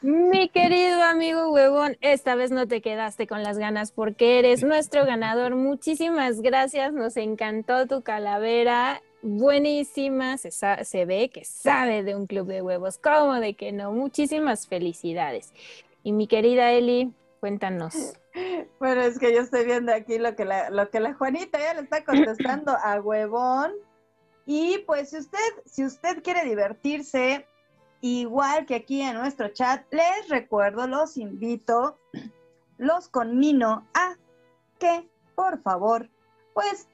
S4: Mi querido amigo huevón, esta vez no te quedaste con las ganas porque eres nuestro ganador. Muchísimas gracias, nos encantó tu calavera. Buenísima, se, se ve que sabe de un club de huevos. ¿Cómo de que no? Muchísimas felicidades. Y mi querida Eli, cuéntanos.
S3: Bueno, es que yo estoy viendo aquí lo que la, lo que la Juanita ya le está contestando a huevón. Y pues si usted, si usted quiere divertirse, igual que aquí en nuestro chat, les recuerdo, los invito, los conmino a que, por favor, pues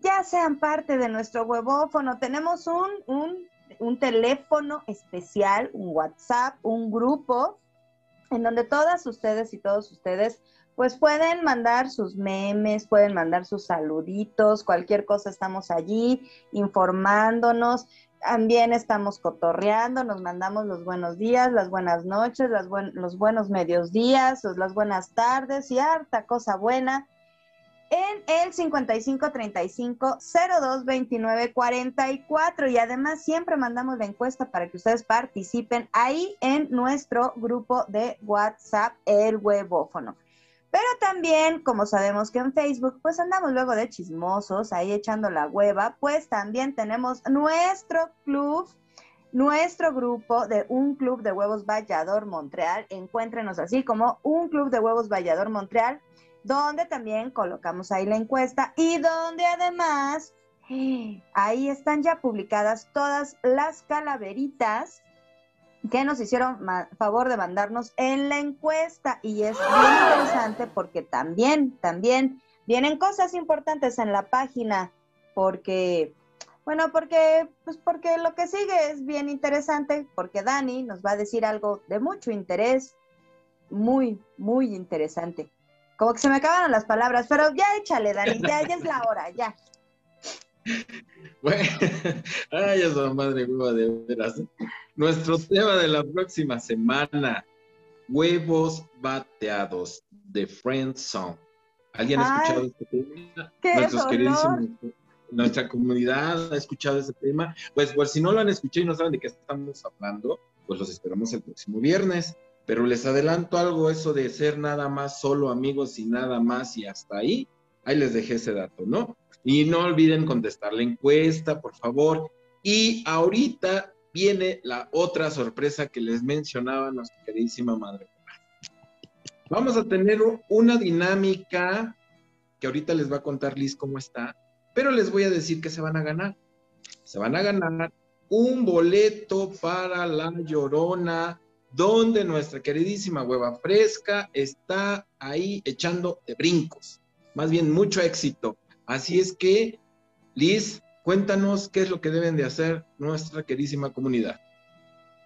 S3: ya sean parte de nuestro huevófono. Tenemos un, un, un teléfono especial, un WhatsApp, un grupo, en donde todas ustedes y todos ustedes pues pueden mandar sus memes, pueden mandar sus saluditos, cualquier cosa estamos allí informándonos. También estamos cotorreando, nos mandamos los buenos días, las buenas noches, las los buenos medios días, las buenas tardes y harta cosa buena en el 5535 02 29 44 y además siempre mandamos la encuesta para que ustedes participen ahí en nuestro grupo de WhatsApp El Huevófono. Pero también, como sabemos que en Facebook, pues andamos luego de chismosos, ahí echando la hueva, pues también tenemos nuestro club, nuestro grupo de un club de huevos Vallador Montreal. Encuéntrenos así como un club de huevos Vallador Montreal, donde también colocamos ahí la encuesta y donde además Ahí están ya publicadas todas las calaveritas que nos hicieron favor de mandarnos en la encuesta y es bien interesante porque también, también vienen cosas importantes en la página porque, bueno, porque, pues porque lo que sigue es bien interesante porque Dani nos va a decir algo de mucho interés, muy, muy interesante. Como que se me acabaron las palabras, pero ya échale, Dani, ya, ya es la hora, ya.
S1: Bueno, ay, esa madre hueva de veras. Nuestro tema de la próxima semana, huevos bateados de Friend Song. ¿Alguien ha
S3: Ay,
S1: escuchado este tema?
S3: qué
S1: Nuestros queridísimos, nuestra comunidad ha escuchado este tema. Pues, pues si no lo han escuchado y no saben de qué estamos hablando, pues los esperamos el próximo viernes. Pero les adelanto algo, eso de ser nada más solo amigos y nada más y hasta ahí, ahí les dejé ese dato, ¿no? Y no olviden contestar la encuesta, por favor. Y ahorita viene la otra sorpresa que les mencionaba nuestra queridísima madre. Vamos a tener una dinámica que ahorita les va a contar Liz cómo está, pero les voy a decir que se van a ganar. Se van a ganar un boleto para la Llorona, donde nuestra queridísima hueva fresca está ahí echando de brincos. Más bien, mucho éxito. Así es que, Liz, cuéntanos qué es lo que deben de hacer nuestra queridísima comunidad.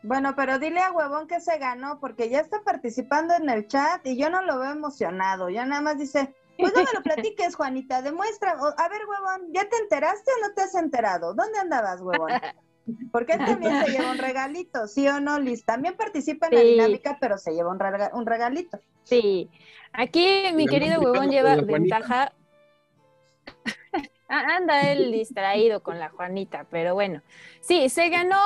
S3: Bueno, pero dile a Huevón que se ganó, porque ya está participando en el chat y yo no lo veo emocionado. Ya nada más dice, pues no me lo platiques, Juanita, demuestra. o- a ver, Huevón, ¿ya te enteraste o no te has enterado? ¿Dónde andabas, Huevón? Porque él también se lleva un regalito, ¿sí o no, Liz? También participa en la dinámica, pero se lleva un, rega- un regalito.
S4: Sí, aquí mi querido huevón lleva ventaja. Ah, Anda él distraído con la Juanita, pero bueno. Sí, se ganó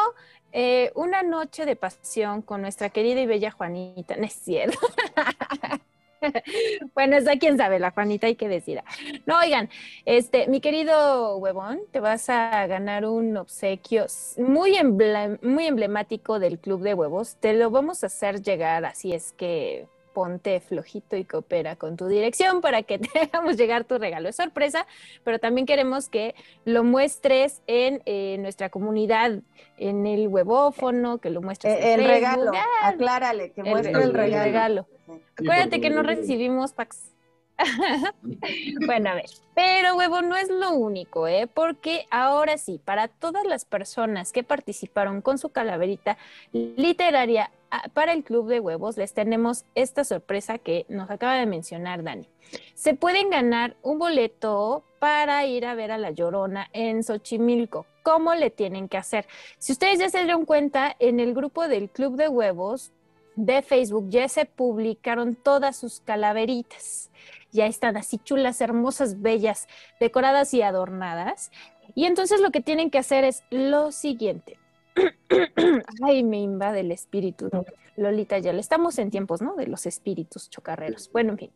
S4: eh, una noche de pasión con nuestra querida y bella Juanita. No es cierto. Bueno, eso quién sabe, la Juanita hay que decir. No, oigan, este, mi querido huevón, te vas a ganar un obsequio muy, emble- muy emblemático del Club de Huevos. Te lo vamos a hacer llegar, así es que ponte flojito y coopera con tu dirección para que te hagamos llegar tu regalo. Es sorpresa, pero también queremos que lo muestres en eh, nuestra comunidad, en el huevófono, que lo muestres en
S3: Eh, el
S4: Facebook.
S3: regalo,
S4: Ah,
S3: aclárale, que
S4: el-
S3: muestre el,
S4: el
S3: regalo.
S4: regalo. Acuérdate que no recibimos packs. bueno, a ver, pero huevo no es lo único, ¿eh? Porque ahora sí, para todas las personas que participaron con su calaverita literaria para el Club de Huevos, les tenemos esta sorpresa que nos acaba de mencionar Dani. Se pueden ganar un boleto para ir a ver a La Llorona en Xochimilco. ¿Cómo le tienen que hacer? Si ustedes ya se dieron cuenta, en el grupo del Club de Huevos de Facebook ya se publicaron todas sus calaveritas. Ya están así chulas, hermosas, bellas, decoradas y adornadas. Y entonces lo que tienen que hacer es lo siguiente. Ay, me invade el espíritu. Lolita, ya le estamos en tiempos, ¿no? De los espíritus chocarreros. Bueno, en fin.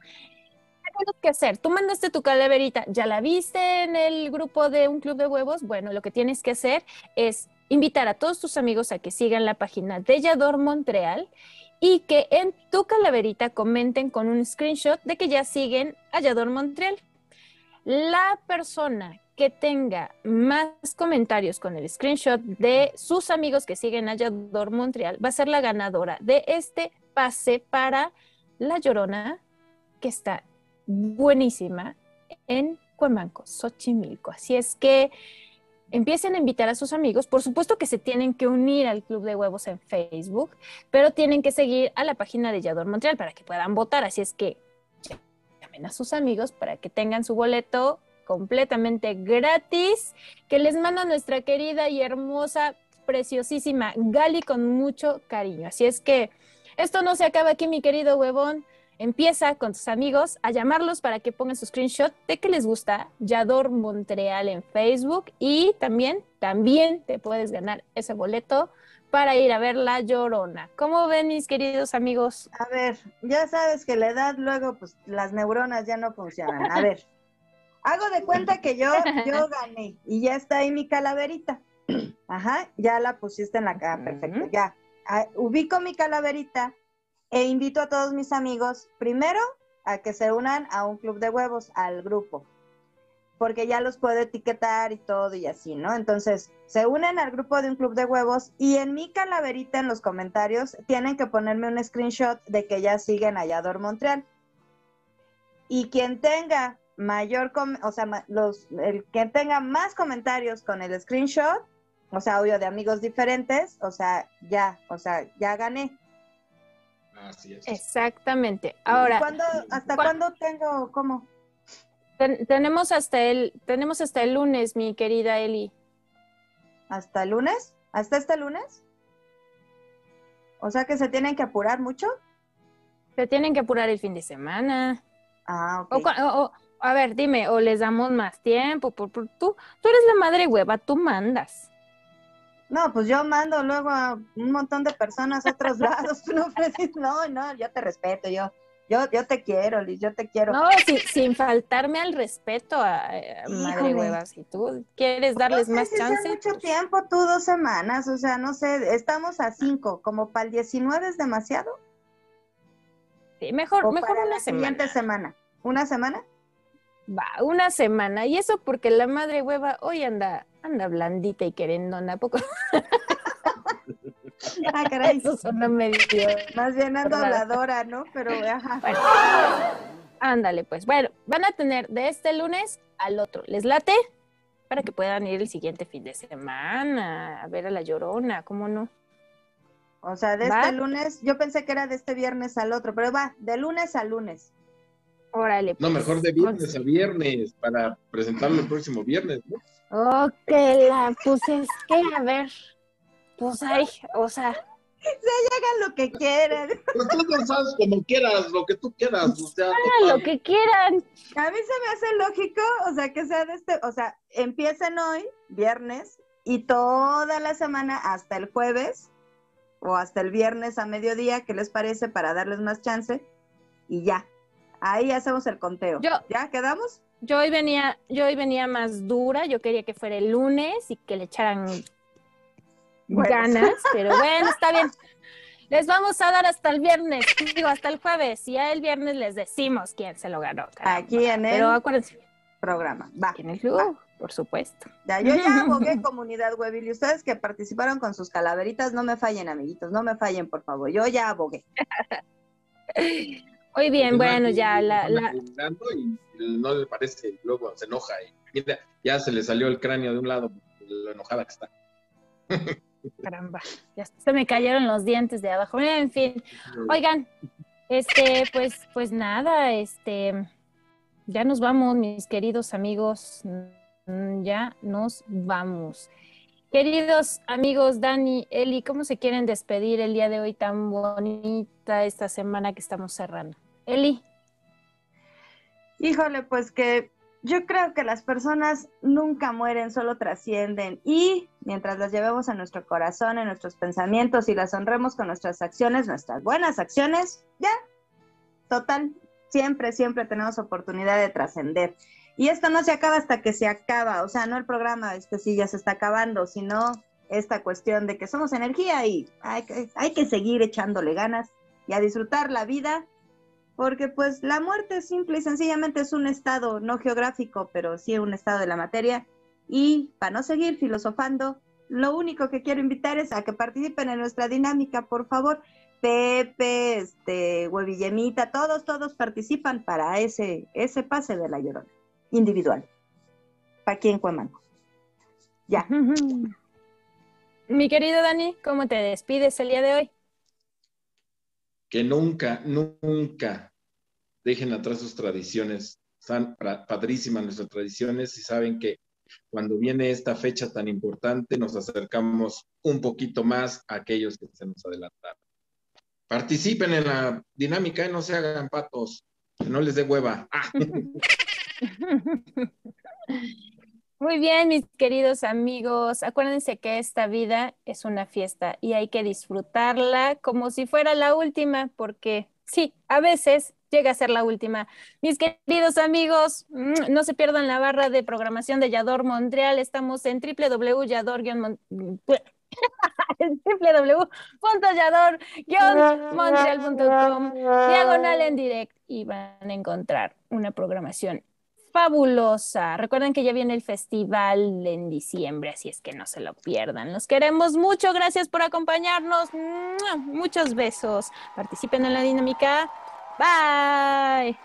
S4: ¿Qué tienes que hacer? Tú mandaste tu calaverita, ¿ya la viste en el grupo de un club de huevos? Bueno, lo que tienes que hacer es invitar a todos tus amigos a que sigan la página de Yador Montreal y que en tu calaverita comenten con un screenshot de que ya siguen a Yador Montreal. La persona que tenga más comentarios con el screenshot de sus amigos que siguen a Yador Montreal va a ser la ganadora de este pase para La Llorona, que está buenísima en Cuemanco, Xochimilco. Así es que empiecen a invitar a sus amigos. Por supuesto que se tienen que unir al Club de Huevos en Facebook, pero tienen que seguir a la página de Yador Montreal para que puedan votar. Así es que llamen a sus amigos para que tengan su boleto completamente gratis, que les manda nuestra querida y hermosa, preciosísima Gali con mucho cariño. Así es que esto no se acaba aquí, mi querido huevón. Empieza con tus amigos a llamarlos para que pongan su screenshot de que les gusta Yador Montreal en Facebook y también, también te puedes ganar ese boleto para ir a ver La Llorona. ¿Cómo ven mis queridos amigos?
S3: A ver, ya sabes que la edad luego, pues las neuronas ya no funcionan. A ver, hago de cuenta que yo, yo gané y ya está ahí mi calaverita. Ajá, ya la pusiste en la cara, perfecto. Ya, Ah, ubico mi calaverita e invito a todos mis amigos, primero, a que se unan a un club de huevos, al grupo. porque ya los puedo etiquetar y todo y así, ¿no? Entonces, se unen al grupo de un club de huevos y en mi calaverita en los comentarios tienen que ponerme un screenshot de que ya siguen a Yador Montreal. Y quien tenga mayor, com- o sea, los, el que tenga más comentarios con el screenshot, o sea, audio de amigos diferentes, o sea, ya, o sea, ya gané.
S1: Así es.
S4: Exactamente. Ahora,
S3: ¿Cuándo, ¿Hasta
S4: ¿cuál-
S3: cuándo tengo, cómo?
S4: ten- tenemos hasta el, tenemos hasta el lunes, mi querida Eli.
S3: ¿Hasta el lunes? ¿Hasta este lunes? O sea que se tienen que apurar mucho.
S4: Se tienen que apurar el fin de semana.
S3: Ah,
S4: O cua- o- o- a ver, dime, o les damos más tiempo. Por, por- tú, tú eres la madre hueva, tú mandas.
S3: No, pues yo mando luego a un montón de personas a otros lados. Tú no, Freddy, no, no, yo te respeto, yo, yo, yo te quiero, Liz, yo te quiero.
S4: No, sin, sin faltarme al respeto a, a madre hueva. Si tú quieres darles
S3: no sé
S4: más chance,
S3: mucho tiempo, tú dos semanas, o sea, no sé, estamos a cinco, como para el 19 es demasiado.
S4: sí, mejor,
S3: o
S4: mejor
S3: para
S4: una
S3: la siguiente
S4: semana.
S3: semana. ¿Una semana?
S4: Va, una semana. Y eso porque la madre hueva hoy anda, anda blandita y querendona. ¿A poco?
S3: Ah, caray.
S4: Eso suena medio.
S3: Más bien ando
S4: raro.
S3: habladora, ¿no? Pero, ajá.
S4: Bueno, ándale, pues. Bueno, van a tener de este lunes al otro. ¿Les late? Para que puedan ir el siguiente fin de semana a ver a la llorona, ¿cómo no?
S3: O sea, de
S4: ¿Va?
S3: este lunes, yo pensé que era de este viernes al otro, pero va, de lunes a lunes.
S4: Órale.
S1: No,
S4: pues.
S1: mejor de viernes a viernes para presentarlo el próximo viernes, ¿no?
S4: Que la, pues es que, a ver, pues ay, o sea,
S3: Se hagan lo que quieran.
S1: Pues tú no sabes como quieras, lo que tú quieras, o sea,
S4: hagan lo que quieran.
S3: A mí se me hace lógico, o sea, que sea de este, o sea, empiecen hoy, viernes, y toda la semana hasta el jueves, o hasta el viernes a mediodía, ¿qué les parece? Para darles más chance, y ya. Ahí hacemos el conteo.
S4: Yo-
S3: ¿Ya quedamos?
S4: Yo hoy venía, yo hoy venía más dura, yo quería que fuera el lunes y que le echaran
S3: Bueno.
S4: ganas, pero bueno, está bien. Les vamos a dar hasta el viernes, digo, hasta el jueves, y ya el viernes les decimos quién se lo ganó. caramba.
S3: Aquí en el
S4: Pero acuérdense,
S3: programa. Va.
S4: en el club, por supuesto.
S3: Ya, yo ya abogué comunidad web y ustedes que participaron con sus calaveritas, no me fallen, amiguitos, no me fallen, por favor. Yo ya abogué.
S4: Muy bien,
S1: Porque
S4: bueno, ya la, la,
S1: Y no le parece, y luego se enoja y mira, ya se le salió el cráneo de un lado, lo enojada que está.
S4: Caramba, ya se me cayeron los dientes de abajo. En fin, oigan, este, pues, pues nada, este, ya nos vamos, mis queridos amigos, mm, ya nos vamos. Queridos amigos, Dani, Eli, ¿cómo se quieren despedir el día de hoy tan bonita esta semana que estamos cerrando? Eli,
S3: Híjole, pues que yo creo que las personas nunca mueren, solo trascienden y mientras las llevemos en nuestro corazón, en nuestros pensamientos y las honremos con nuestras acciones, nuestras buenas acciones, ya, total, siempre, siempre tenemos oportunidad de trascender. Y esto no se acaba hasta que se acaba, o sea, no el programa, este sí ya se está acabando, sino esta cuestión de que somos energía y hay que, hay que seguir echándole ganas y a disfrutar la vida porque pues la muerte simple y sencillamente es un estado no geográfico, pero sí un estado de la materia. Y para no seguir filosofando, lo único que quiero invitar es a que participen en nuestra dinámica, por favor. Pepe, este, Huevillemita, todos, todos participan para ese, ese pase de la llorona, individual. Para aquí en Cuemanco. Ya.
S4: mi querido Dani, ¿cómo te despides el día de hoy?
S1: Que nunca, nunca dejen atrás sus tradiciones. Están padrísimas nuestras tradiciones y saben que cuando viene esta fecha tan importante nos acercamos un poquito más a aquellos que se nos adelantaron. Participen en la dinámica y no se hagan patos, que no les dé hueva. Ah.
S4: Muy bien, mis queridos amigos. Acuérdense que esta vida es una fiesta y hay que disfrutarla como si fuera la última, porque sí, a veces llega a ser la última. Mis queridos amigos, mm, no se pierdan la barra de programación de Yador Montreal. Estamos en www.yador en www.yador-montreal.com diagonal en direct y van a encontrar una programación fabulosa. Recuerden que ya viene el festival en diciembre, así es que no se lo pierdan. Los queremos mucho, gracias por acompañarnos. Muchos besos. Participen en la dinámica. Bye.